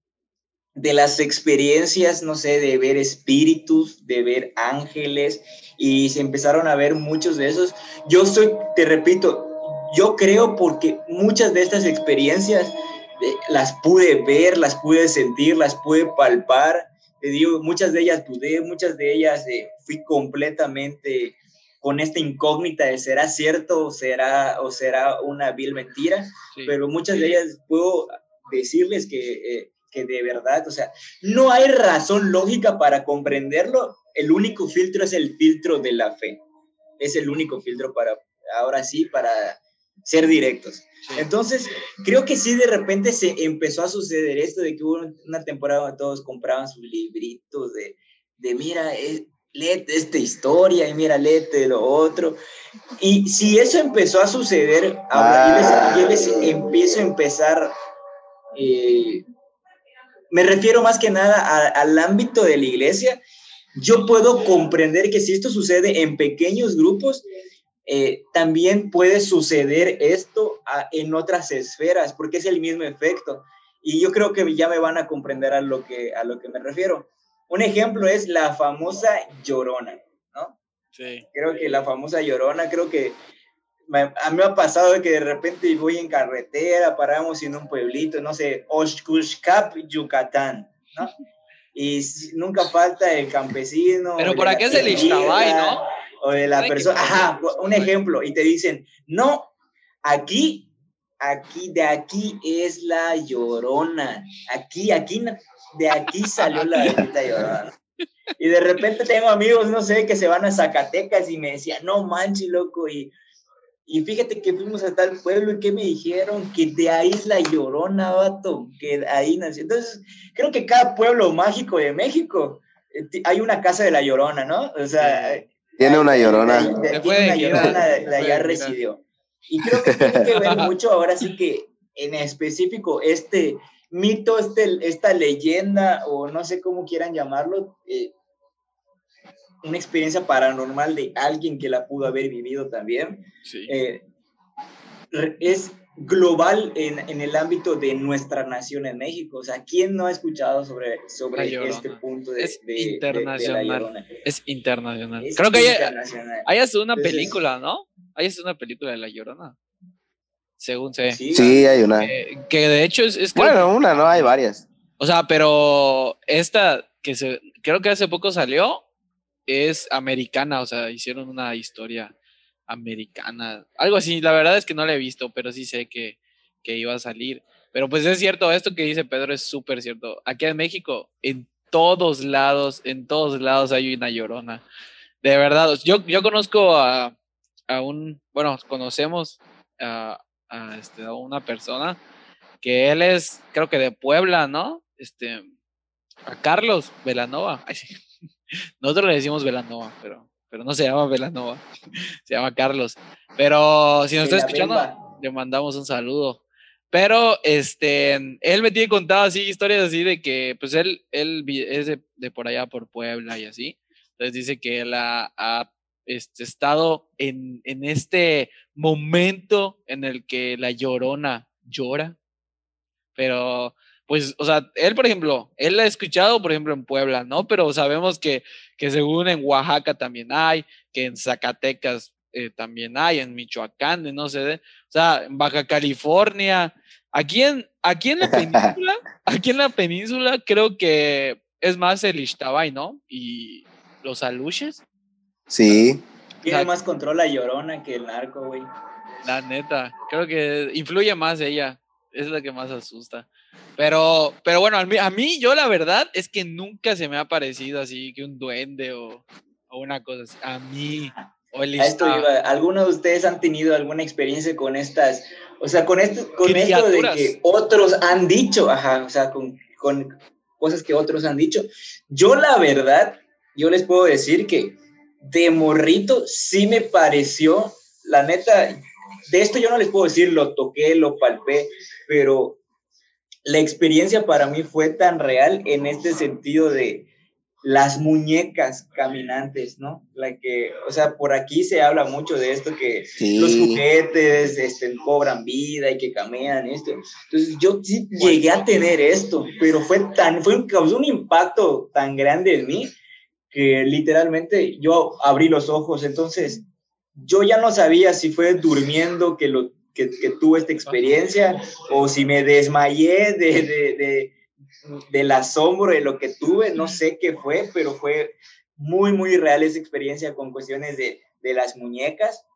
de las experiencias, no sé, de ver espíritus, de ver ángeles, y se empezaron a ver muchos de esos. Yo soy, te repito, yo creo porque muchas de estas experiencias eh, las pude ver, las pude sentir, las pude palpar. Te digo, muchas de ellas dudé, muchas de ellas eh, fui completamente con esta incógnita de será cierto o será, o será una vil mentira, pero muchas de ellas puedo decirles que, eh, que de verdad, o sea, no hay razón lógica para comprenderlo, el único filtro es el filtro de la fe, es el único filtro para, ahora sí, para ser directos. Entonces, creo que sí, de repente se empezó a suceder esto de que hubo una temporada donde todos compraban sus libritos de, de mira, eh, léete esta historia y mira, léete lo otro. Y si eso empezó a suceder, ahora yo, les, empiezo a empezar, eh, me refiero más que nada al ámbito de la iglesia, yo puedo comprender que si esto sucede en pequeños grupos, eh, también puede suceder esto en otras esferas, porque es el mismo efecto. Y yo creo que ya me van a comprender a lo que, a lo que me refiero. Un ejemplo es la famosa llorona, ¿no? Sí. Creo que la famosa llorona, creo que a mí me ha pasado que de repente voy en carretera, paramos en un pueblito, no sé, Oshkushkap, Yucatán, ¿no? Y nunca falta el campesino. Pero por aquí es el Ixtabay, ¿no? o de la persona, ajá, un ejemplo, y te dicen, no, aquí, aquí, de aquí es la llorona, aquí, aquí, de aquí salió la llorona. Y de repente tengo amigos, no sé, que se van a Zacatecas y me decían, no manches, loco, y, y fíjate que fuimos a tal pueblo y que me dijeron que de ahí es la llorona, vato, que ahí nació. Entonces, creo que cada pueblo mágico de México eh, hay una casa de la llorona, ¿no? O sea, tiene una llorona. tiene una llorona, de allá residió. Y creo que tiene que ver mucho ahora sí que en específico este mito, este, esta leyenda o no sé cómo quieran llamarlo, eh, una experiencia paranormal de alguien que la pudo haber vivido también. Sí. Eh, es global en, en, el ámbito de nuestra nación en México. O sea, ¿quién no ha escuchado sobre, sobre este punto de, es internacional. es internacional. Creo que hay, hasta una película, ¿no? Hay hasta una película de La Llorona. Según sé. Sí, hay una. que de hecho es, Bueno, una, no, hay varias. O sea, pero esta que se, creo que hace poco salió, es americana, o sea, hicieron una historia americana, algo así, la verdad es que no la he visto, pero sí sé que, que iba a salir. Pero pues es cierto, esto que dice Pedro es súper cierto. Aquí en México, en todos lados, en todos lados hay una llorona. De verdad, yo, yo conozco a, a un, bueno, conocemos a, este, a una persona que él es, creo que de Puebla, ¿no? Este, a Carlos Velanova. Nosotros le decimos Velanova, pero, pero no se llama Velanova, se llama Carlos. Pero si nos está escuchando, le mandamos un saludo. Pero este, él me tiene contado así historias así de que, pues él, él es de, por allá, por Puebla y así. Entonces dice que él ha, este, estado en, en este momento en el que la llorona llora, pero pues, o sea, él, por ejemplo, él la ha escuchado, por ejemplo, en Puebla, ¿no? Pero sabemos que, que según en Oaxaca también hay, que en Zacatecas eh, también hay, en Michoacán, no sé, o sea, en Baja California, aquí en, aquí en la península, aquí en la península creo que es más el Ixtabay, ¿no? Y los aluches. Sí. Tiene más control la llorona que el narco, güey. La neta, creo que influye más ella, es la que más asusta. Pero, pero bueno, a mí, a mí, yo la verdad es que nunca se me ha parecido así que un duende o, o una cosa así. A mí. O el esto ¿Alguno de ustedes han tenido alguna experiencia con estas, o sea, con esto, con esto de que otros han dicho, ajá, o sea, con, con cosas que otros han dicho? Yo la verdad, yo les puedo decir que de morrito sí me pareció, la neta, de esto yo no les puedo decir, lo toqué, lo palpé, pero la experiencia para mí fue tan real en este sentido de las muñecas caminantes, ¿no? La que, o sea, por aquí se habla mucho de esto, que los juguetes este, cobran vida y que caminan esto. Entonces yo sí llegué a tener esto, pero fue tan, fue, causó un impacto tan grande en mí que literalmente yo abrí los ojos. Entonces yo ya no sabía si fue durmiendo que lo que, tuve esta experiencia o si me desmayé de, de, de, del asombro de lo que tuve, no sé qué fue, pero fue muy, muy real esa experiencia con cuestiones de, de las muñecas,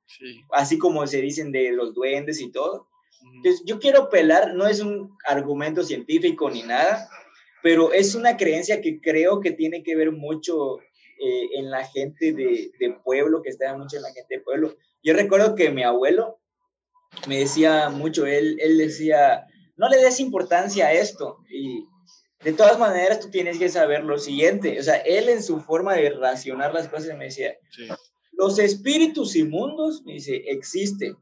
así como se dicen de los duendes y todo. Entonces, yo quiero pelar, no es un argumento científico ni nada, pero es una creencia que creo que tiene que ver mucho eh, en la gente de, de, pueblo, que está mucho en la gente de pueblo. Yo recuerdo que mi abuelo, me decía mucho, él, él decía, no le des importancia a esto. Y de todas maneras tú tienes que saber lo siguiente. O sea, él en su forma de racionar las cosas me decía, los espíritus inmundos, me dice, existen.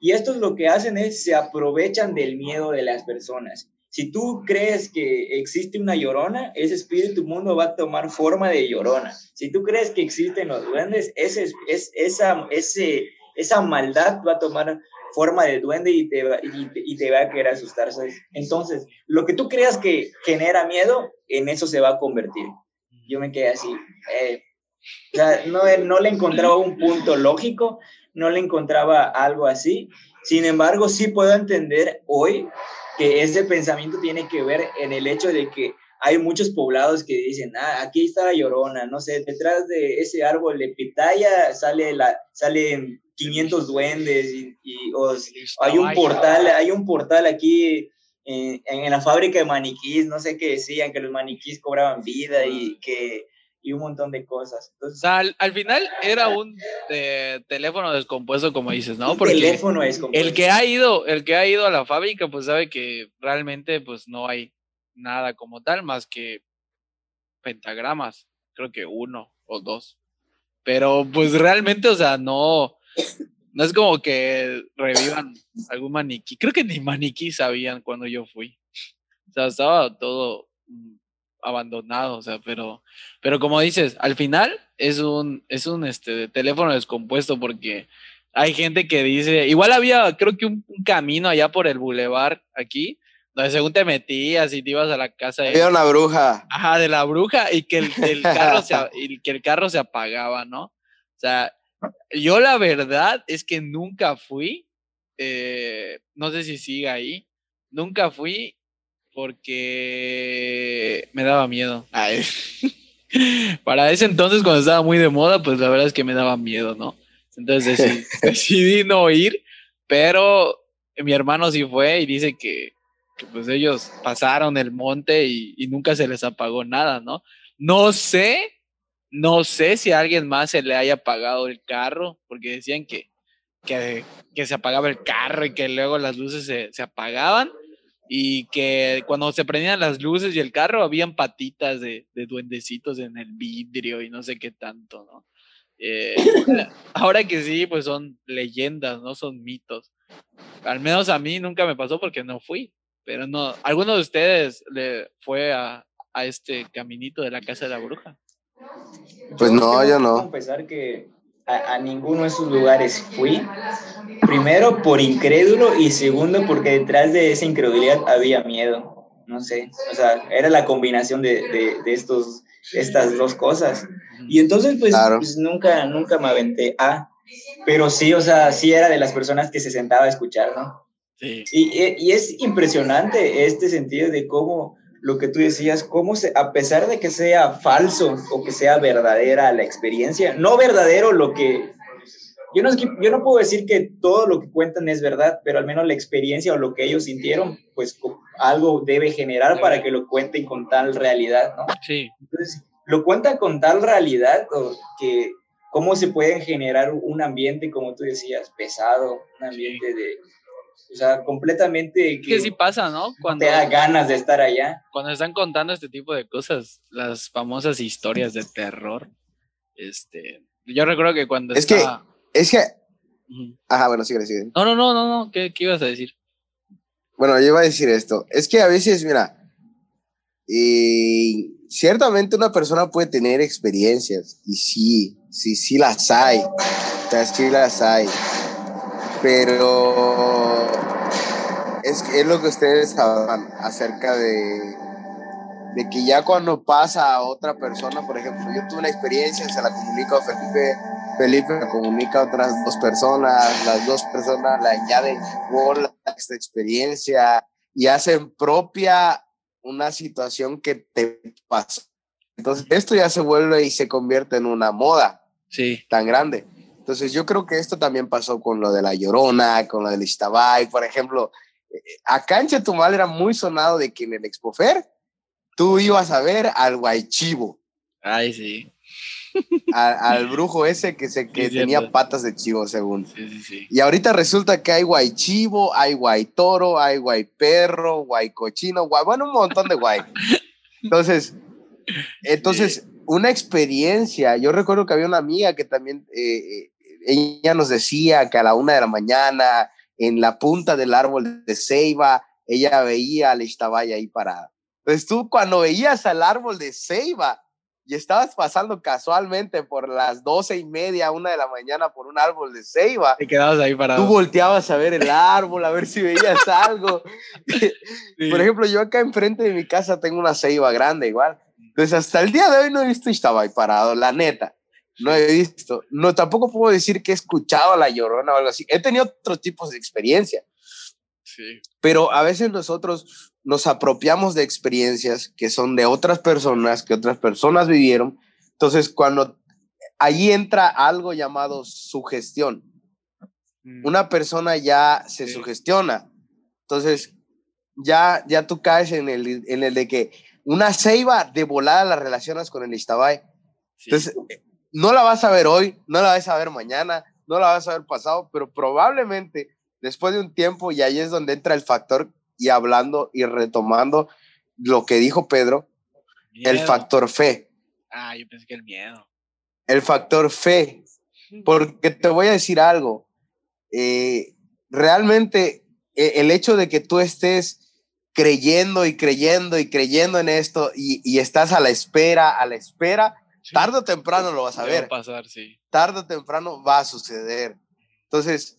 Y esto es lo que hacen es, se aprovechan del miedo de las personas. Si tú crees que existe una llorona, ese espíritu inmundo va a tomar forma de llorona. Si tú crees que existen los duendes, ese, es, esa, ese, esa maldad va a tomar forma de duende y te, y, te va a querer asustar. Entonces, lo que tú creas que genera miedo, en eso se va a convertir. Yo me quedé así. Eh, o sea, no, no le encontraba un punto lógico, no le encontraba algo así. Sin embargo, sí puedo entender hoy que ese pensamiento tiene que ver en el hecho de que hay muchos poblados que dicen, ah, aquí está la llorona, no sé, detrás de ese árbol de pitaya sale la, salen 500 duendes y, hay un portal, hay un portal aquí en, en, la fábrica de maniquís, no sé qué decían, que los maniquís cobraban vida y que y un montón de cosas. Entonces, al, al, final era un eh, teléfono descompuesto, como dices, ¿no? Porque teléfono descompuesto. El que ha ido, el que ha ido a la fábrica, pues sabe que realmente pues no hay nada como tal más que pentagramas, creo que uno o dos. Pero pues realmente, o sea, no, no es como que revivan algún maniquí. Creo que ni maniquí sabían cuando yo fui. O sea, estaba todo abandonado, o sea, pero, pero como dices, al final es un, es un este, teléfono descompuesto porque hay gente que dice, igual había, creo que un, camino allá por el bulevar aquí, donde según te metías y te ibas a la casa de... Había una bruja. Ajá, de la bruja y que el, carro, se, y que el carro se apagaba, ¿no? O sea, yo la verdad es que nunca fui, eh, no sé si sigue ahí, nunca fui porque me daba miedo. Para ese entonces, cuando estaba muy de moda, pues la verdad es que me daba miedo, ¿no? Entonces decidí, no ir, pero mi hermano sí fue y dice que, pues ellos pasaron el monte y, y, nunca se les apagó nada, ¿no? No sé, no sé si a alguien más se le haya apagado el carro, porque decían que, que, que se apagaba el carro y que luego las luces se, se apagaban y que cuando se prendían las luces y el carro habían patitas de, de duendecitos en el vidrio y no sé qué tanto, ¿no? Eh, ahora que sí, pues son leyendas, no son mitos. Al menos a mí nunca me pasó porque no fui, pero no, ¿alguno de ustedes le fue a, a este caminito de la casa de la bruja? Pues no, yo no. confesar que a, a, ninguno de esos lugares fui. Primero por incrédulo y segundo porque detrás de esa incredulidad había miedo. No sé, o sea, era la combinación de, de, de estos, estas dos cosas. Y entonces, pues, claro. pues, nunca, nunca me aventé a. Pero sí, o sea, sí era de las personas que se sentaba a escuchar, ¿no? Sí. Y, y es impresionante este sentido de cómo lo que tú decías, cómo se, a pesar de que sea falso o que sea verdadera la experiencia, no verdadero lo que... Yo no, yo no puedo decir que todo lo que cuentan es verdad, pero al menos la experiencia o lo que ellos sintieron, pues algo debe generar para que lo cuenten con tal realidad, ¿no? Sí. Entonces, lo cuentan con tal realidad o que cómo se puede generar un ambiente, como tú decías, pesado, un ambiente de, o sea, completamente... Que, que sí pasa, ¿no? Cuando te da ganas de estar allá. Cuando están contando este tipo de cosas, las famosas historias de terror, este, yo recuerdo que cuando es estaba... que, es que, ajá, bueno, sigue, sigue. No, no, no, no, no, ¿Qué, ¿qué ibas a decir? Bueno, yo iba a decir esto, es que a veces, mira, y ciertamente una persona puede tener experiencias, y sí, sí, sí las hay, o sea, sí las hay, pero es, es lo que ustedes hablan acerca de, de que ya cuando pasa a otra persona, por ejemplo, yo tuve una experiencia, se la comunico a Felipe, Felipe la comunica a otras dos personas, las dos personas la añaden a esta experiencia y hacen propia una situación que te pasó. Entonces, esto ya se vuelve y se convierte en una moda sí. tan grande. Entonces, yo creo que esto también pasó con lo de la Llorona, con lo del Istabay, por ejemplo. Acá en Chetumal era muy sonado de que en el Expofer tú ibas a ver al Guaychivo. Ay, sí. Al, al brujo ese que, se, que Sí, tenía cierto. patas de chivo, según. Sí, sí, sí. Y ahorita resulta que hay guaychivo, hay guaytoro, hay guayperro, guaycochino, guay, bueno, un montón de guay. Entonces, entonces, una experiencia. Yo recuerdo que había una amiga que también, eh, eh, ella nos decía que a la una de la mañana, en la punta del árbol de ceiba, ella veía al Ishtabay ahí parada. Entonces tú cuando veías al árbol de ceiba y estabas pasando casualmente por las doce y media, una de la mañana por un árbol de ceiba, Te quedabas ahí parado. tú volteabas a ver el árbol, a ver si veías algo. Sí. Por ejemplo, yo acá enfrente de mi casa tengo una ceiba grande igual. Entonces, hasta el día de hoy no he visto estaba ahí parado, la neta. No he visto. No, tampoco puedo decir que he escuchado a la llorona o algo así. He tenido otros tipos de experiencia, Sí. pero a veces nosotros nos apropiamos de experiencias que son de otras personas, que otras personas vivieron. Entonces, cuando allí entra algo llamado sugestión, Mm. una persona ya se Sí. sugestiona. Entonces, ya, ya tú caes en el, en el de que una ceiba de volada la relacionas con el Istabay. Sí. Entonces, no la vas a ver hoy, no la vas a ver mañana, no la vas a ver pasado, pero probablemente después de un tiempo, y ahí es donde entra el factor, y hablando y retomando lo que dijo Pedro, el factor fe. Ah, yo pensé que el miedo. El factor fe. Porque te voy a decir algo. eh, realmente eh, el hecho de que tú estés creyendo y creyendo y creyendo en esto y, y estás a la espera, a la espera. Tarde o temprano lo vas a Ya va ver. a pasar, sí. Tarde o temprano va a suceder. Entonces,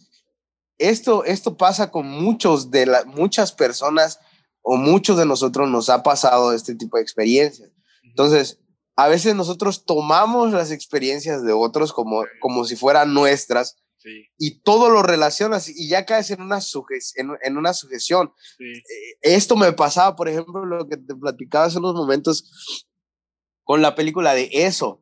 esto, esto pasa con muchos de las muchas personas o muchos de nosotros nos ha pasado este tipo de experiencias. Entonces, a veces nosotros tomamos las experiencias de otros como, como si fueran nuestras y todo lo relacionas y ya caes en una, en, en, una sujeción. Eh, esto me pasaba, por ejemplo, lo que te platicaba hace unos momentos con la película de eso.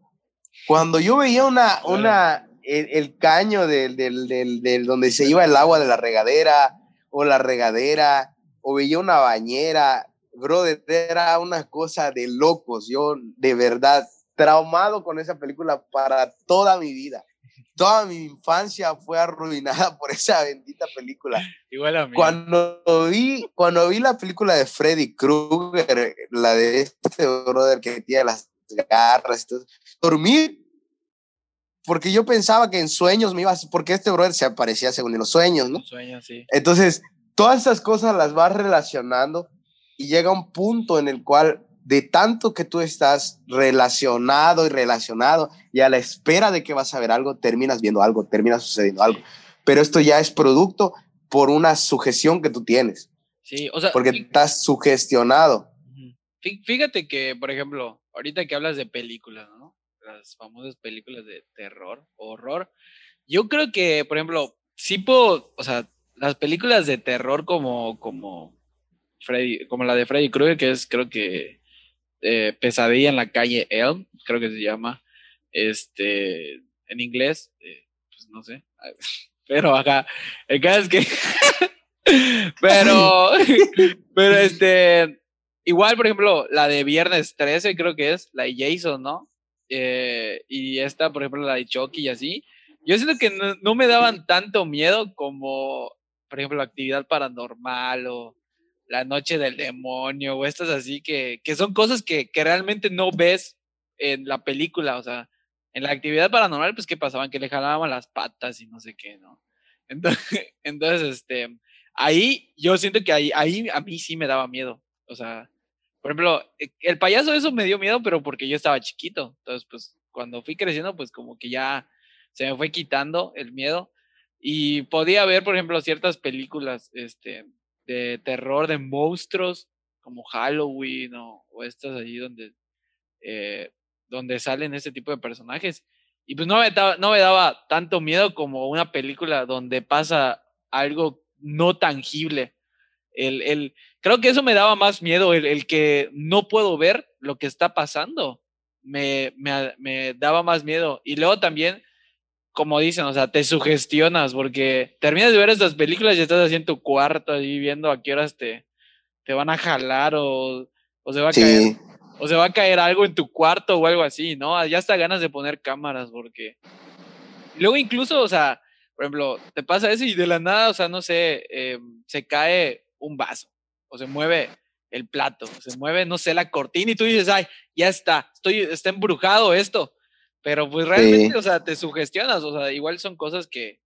Cuando yo veía una, una, el, caño del, del, del, donde se iba el agua de la regadera o la regadera o veía una bañera, brother, era una cosa de locos. Yo de verdad traumado con esa película para toda mi vida toda mi infancia fue arruinada por esa bendita película. Igual a mí. Cuando vi, cuando vi la película de Freddy Krueger, la de este brother que tiene las garras y todo, dormí porque yo pensaba que en sueños me iba a... Porque este brother se aparecía según en los sueños, ¿no? Sueños, sí. Entonces, todas esas cosas las vas relacionando y llega un punto en el cual de tanto que tú estás relacionado y relacionado y a la espera de que vas a ver algo, terminas viendo algo, termina sucediendo algo. Pero esto ya es producto por una sujeción que tú tienes. Sí, o sea. Porque estás sugestionado. Fíjate que, por ejemplo, ahorita que hablas de películas, ¿no? Las famosas películas de terror, horror. Yo creo que, por ejemplo, sí puedo, o sea, las películas de terror como, como Freddy, como la de Freddy Krueger, que es creo que eh, Pesadilla en la calle Elm, creo que se llama, este, en inglés, eh, pues no sé, pero acá, el caso es que, pero, pero este, igual, por ejemplo, la de Viernes 13 creo que es, la de Jason, ¿no? Eh, y esta, por ejemplo, la de Chucky y así, yo siento que no, no me daban tanto miedo como, por ejemplo, la actividad paranormal o la noche del demonio o estas así que, que son cosas que, que, realmente no ves en la película, o sea, en la actividad paranormal, pues, ¿qué pasaban? Que le jalaban las patas y no sé qué, ¿no? Entonces, entonces este, ahí yo siento que ahí, ahí a mí sí me daba miedo, o sea, por ejemplo, e, el payaso eso me dio miedo, pero porque yo estaba chiquito, entonces, pues, cuando fui creciendo, pues, como que ya se me fue quitando el miedo y podía ver, por ejemplo, ciertas películas, este, de terror, de monstruos, como Halloween o, estas allí donde, eh, donde salen este tipo de personajes. Y pues no me, daba, no me daba tanto miedo como una película donde pasa algo no tangible. El, el, creo que eso me daba más miedo, el, el que no puedo ver lo que está pasando. Me, me, me, daba más miedo. Y luego también como dicen, o sea, te sugestionas porque terminas de ver estas películas y estás así en tu cuarto, ahí viendo a qué horas te, te van a jalar o, o se va a caer. O se va a caer algo en tu cuarto o algo así, ¿no? Ya hasta ganas de poner cámaras porque... Luego incluso, o sea, por ejemplo, te pasa eso y de la nada, o sea, no sé, em, se cae un vaso o se mueve el plato, se mueve, no sé, la cortina y tú dices, ay, ya está, estoy, está embrujado esto. Pero pues realmente, o sea, te sugestionas, o sea, igual son cosas que,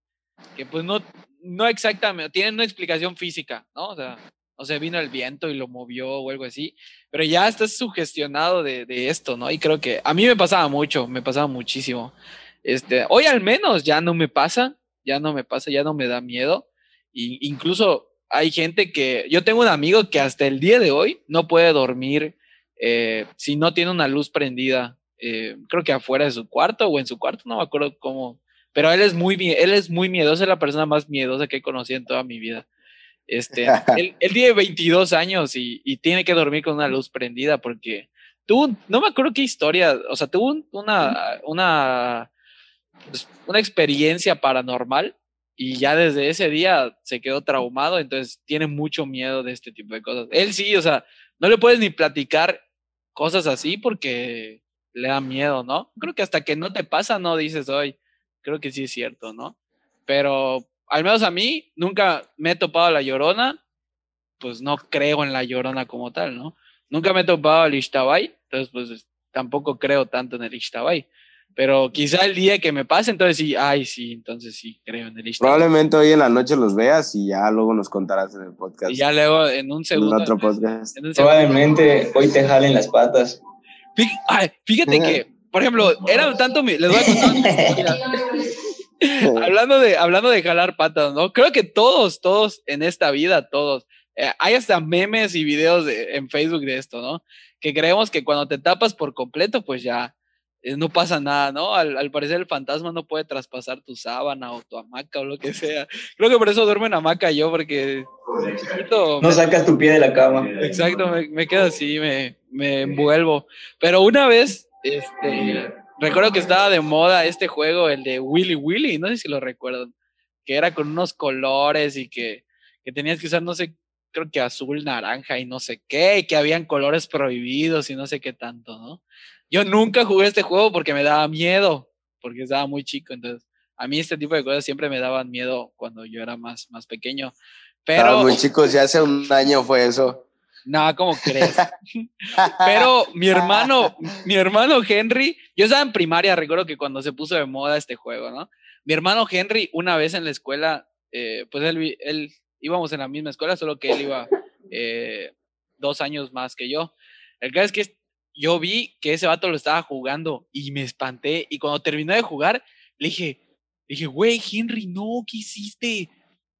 que pues no, no exactamente, tienen una explicación física, ¿no? O sea, o sea, vino el viento y lo movió o algo así, pero ya estás sugestionado de, de esto, ¿no? Y creo que a mí me pasaba mucho, me pasaba muchísimo. Este, hoy al menos ya no me pasa, ya no me pasa, ya no me da miedo. Y incluso hay gente que, yo tengo un amigo que hasta el día de hoy no puede dormir eh, si no tiene una luz prendida eh, creo que afuera de su cuarto o en su cuarto, no me acuerdo cómo, pero él es muy, él es muy miedoso, es la persona más miedosa que he conocido en toda mi vida. Este, él, tiene 22 años y, y, tiene que dormir con una luz prendida porque tuvo, no me acuerdo qué historia, o sea, tuvo una, una, pues, una experiencia paranormal y ya desde ese día se quedó traumado, entonces tiene mucho miedo de este tipo de cosas. Él sí, o sea, no le puedes ni platicar cosas así porque le da miedo, ¿no? Creo que hasta que no te pasa, no dices hoy, creo que sí es cierto, ¿no? Pero al menos a mí nunca me he topado la llorona, pues no creo en la llorona como tal, ¿no? Nunca me he topado al Ishtabai, entonces pues tampoco creo tanto en el Ishtabai. Pero quizá el día que me pase, entonces sí, ay, sí, entonces sí, creo en el Ishtabai. Probablemente hoy en la noche los veas y ya luego nos contarás en el podcast. Y ya luego en un segundo. En otro podcast. Probablemente hoy te jalen las patas. Fíjate que, por ejemplo, era tanto les voy a contar hablando de hablando de jalar patas, ¿no? Creo que todos, todos en esta vida, todos, eh, hay hasta memes y videos en Facebook de esto, ¿no? Que creemos que cuando te tapas por completo, pues ya no pasa nada, ¿no? Al, parecer el fantasma no puede traspasar tu sábana o tu hamaca o lo que sea. Creo que por eso duermo en hamaca yo, porque... no sacas tu pie de la cama. Exacto, me, quedo así, me, me envuelvo. Pero una vez, este, recuerdo que estaba de moda este juego, el de Willy Willy, no sé si lo recuerdan, que era con unos colores y que, que tenías que usar, no sé, creo que azul, naranja y no sé qué, y que habían colores prohibidos y no sé qué tanto, ¿no? Yo nunca jugué este juego porque me daba miedo, porque estaba muy chico, entonces a mí este tipo de cosas siempre me daban miedo cuando yo era más, más pequeño. Pero... muy chico, si hace un año fue eso. No, ¿cómo crees? Pero mi hermano, mi hermano Henry, yo estaba en primaria, recuerdo que cuando se puso de moda este juego, ¿no? Mi hermano Henry, una vez en la escuela, eh, pues él, él, íbamos en la misma escuela, solo que él iba eh, dos años más que yo. El caso es que yo vi que ese vato lo estaba jugando y me espanté. Y cuando terminó de jugar, le dije, le dije, güey, Henry, no, ¿qué hiciste?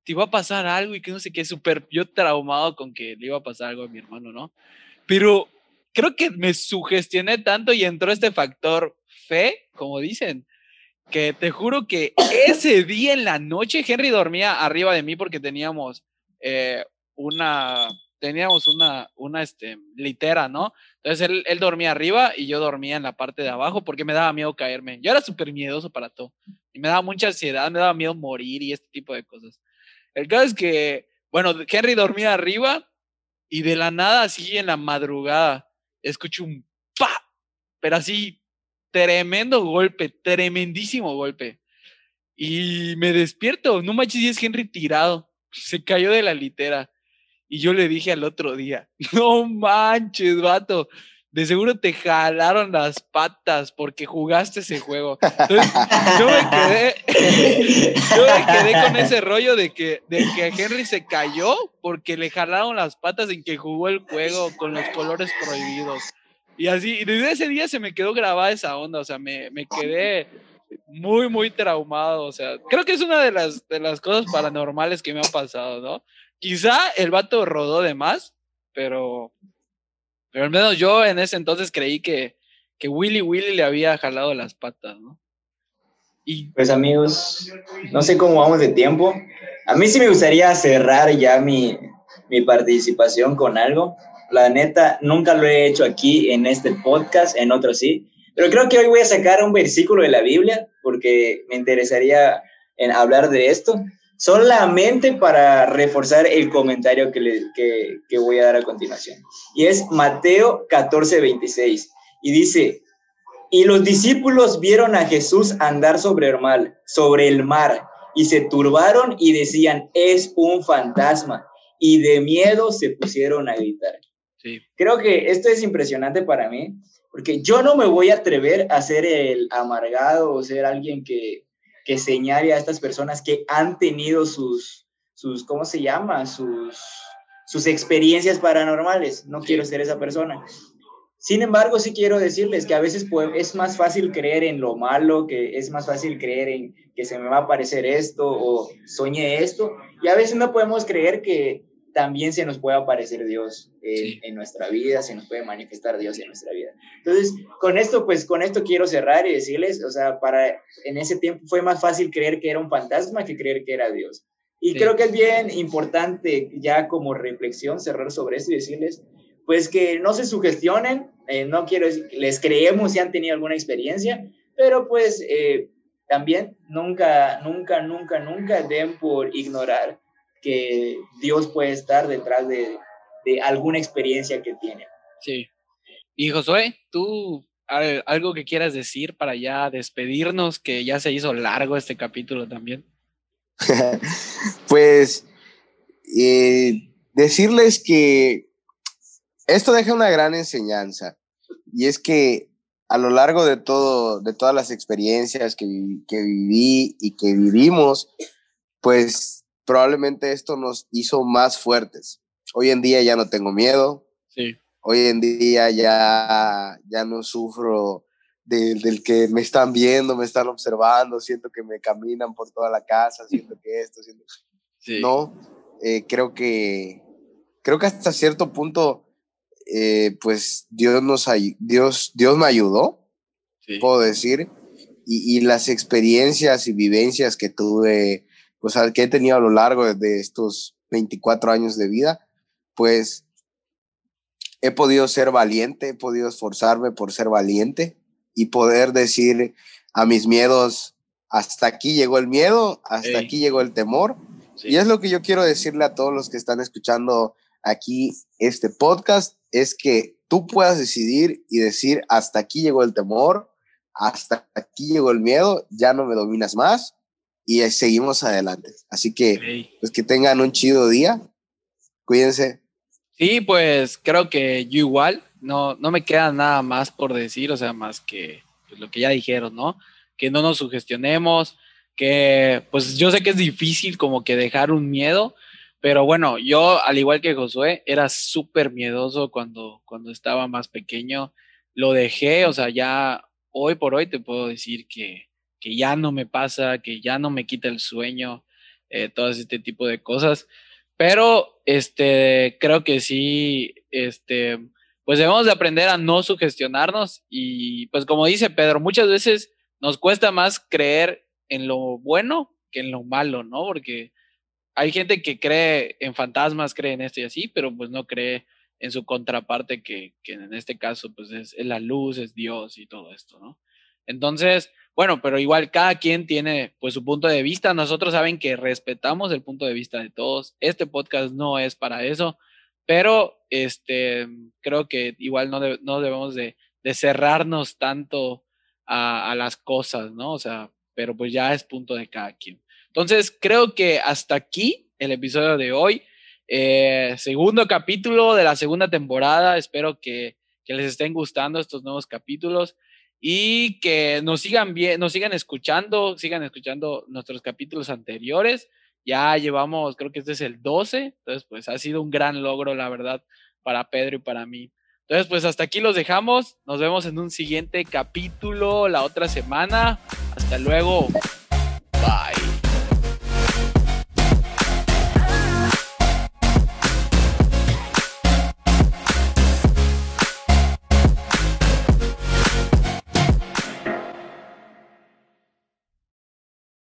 Te iba a pasar algo y que no sé qué, súper yo traumado con que le iba a pasar algo a mi hermano, ¿no? Pero creo que me sugestioné tanto y entró este factor fe, como dicen, que te juro que ese día en la noche Henry dormía arriba de mí porque teníamos eh, una, teníamos una, una este, litera, ¿no? Entonces él, él, dormía arriba y yo dormía en la parte de abajo porque me daba miedo caerme. Yo era súper miedoso para todo. Y me daba mucha ansiedad, me daba miedo morir y este tipo de cosas. El caso es que, bueno, Henry dormía arriba y de la nada, así en la madrugada, escucho un pa, pero así, tremendo golpe, tremendísimo golpe. Y me despierto, no manches, y es Henry tirado. Se cayó de la litera. Y yo le dije al otro día, no manches, vato, de seguro te jalaron las patas porque jugaste ese juego. Yo me quedé, yo me quedé con ese rollo de que, de que Henry se cayó porque le jalaron las patas en que jugó el juego con los colores prohibidos. Y así, y desde ese día se me quedó grabada esa onda, o sea, me, me quedé muy, muy traumado, o sea, creo que es una de las, de las cosas paranormales que me han pasado, ¿no? Quizá el vato rodó de más, pero, pero al menos yo en ese entonces creí que, que Willy Willy le había jalado las patas, ¿no? Y... Pues amigos, no sé cómo vamos de tiempo. A mí sí me gustaría cerrar ya mi, mi participación con algo. La neta, nunca lo he hecho aquí en este podcast, en otro sí. Pero creo que hoy voy a sacar un versículo de la Biblia porque me interesaría en hablar de esto solamente para reforzar el comentario que, le, que, voy a dar a continuación. Y es Mateo 14, 26. Y dice, y los discípulos vieron a Jesús andar sobre el mar, sobre el mar, y se turbaron y decían, es un fantasma. Y de miedo se pusieron a gritar. Sí. Creo que esto es impresionante para mí, porque yo no me voy a atrever a ser el amargado o ser alguien que, que señale a estas personas que han tenido sus, sus ¿cómo se llama? Sus, sus experiencias paranormales. No quiero ser esa persona. Sin embargo, sí quiero decirles que a veces es más fácil creer en lo malo, que es más fácil creer en que se me va a aparecer esto o soñé esto. Y a veces no podemos creer que también se nos puede aparecer Dios en nuestra vida, se nos puede manifestar Dios en nuestra vida. Entonces, con esto, pues con esto quiero cerrar y decirles, o sea, para en ese tiempo fue más fácil creer que era un fantasma que creer que era Dios. Y creo que es bien importante ya como reflexión cerrar sobre esto y decirles, pues que no se sugestionen, eh, no quiero decir, les creemos si han tenido alguna experiencia, pero pues eh, también nunca, nunca, nunca, nunca den por ignorar que Dios puede estar detrás de, alguna experiencia que tiene. Sí. Y Josué, tú algo que quieras decir para ya despedirnos, que ya se hizo largo este capítulo también. pues eh, decirles que esto deja una gran enseñanza y es que a lo largo de todo, de todas las experiencias que, que viví y que vivimos, pues probablemente esto nos hizo más fuertes. Hoy en día ya no tengo miedo. Sí. Hoy en día ya, ya no sufro del que me están viendo, me están observando, siento que me caminan por toda la casa, siento que esto, siento... Sí. No, eh, creo que creo que hasta cierto punto, eh, pues Dios nos Dios, Dios me ayudó puedo decir, y, y, las experiencias y vivencias que tuve, pues que he tenido a lo largo de estos 24 años de vida, pues he podido ser valiente, he podido esforzarme por ser valiente y poder decir a mis miedos, hasta aquí llegó el miedo, hasta aquí llegó el temor. Y es lo que yo quiero decirle a todos los que están escuchando aquí este podcast, es que tú puedas decidir y decir, hasta aquí llegó el temor, hasta aquí llegó el miedo, ya no me dominas más y seguimos adelante. Así que, pues que tengan un chido día. Cuídense. Sí, pues creo que yo igual, no, no me queda nada más por decir, o sea, más que pues, lo que ya dijeron, ¿no? Que no nos sugestionemos, que pues yo sé que es difícil como que dejar un miedo, pero bueno, yo al igual que Josué, era súper miedoso cuando, cuando estaba más pequeño, lo dejé, o sea, ya hoy por hoy te puedo decir que, que ya no me pasa, que ya no me quita el sueño, eh, todo este tipo de cosas. Pero este, creo que sí, este, pues debemos de aprender a no sugestionarnos y pues como dice Pedro, muchas veces nos cuesta más creer en lo bueno que en lo malo, ¿no? Porque hay gente que cree en fantasmas, cree en esto y así, pero pues no cree en su contraparte que, que en este caso pues es, es la luz, es Dios y todo esto, ¿no? Entonces, bueno, pero igual cada quien tiene pues su punto de vista. Nosotros saben que respetamos el punto de vista de todos. Este podcast no es para eso, pero este creo que igual no, no debemos de, de, cerrarnos tanto a, a, las cosas, ¿no? O sea, pero pues ya es punto de cada quien. Entonces, creo que hasta aquí el episodio de hoy. Eh, segundo capítulo de la segunda temporada. Espero que, que les estén gustando estos nuevos capítulos y que nos sigan bien, nos sigan escuchando, sigan escuchando nuestros capítulos anteriores. Ya llevamos, creo que este es el 12, entonces pues ha sido un gran logro, la verdad, para Pedro y para mí. Entonces pues hasta aquí los dejamos, nos vemos en un siguiente capítulo la otra semana. Hasta luego.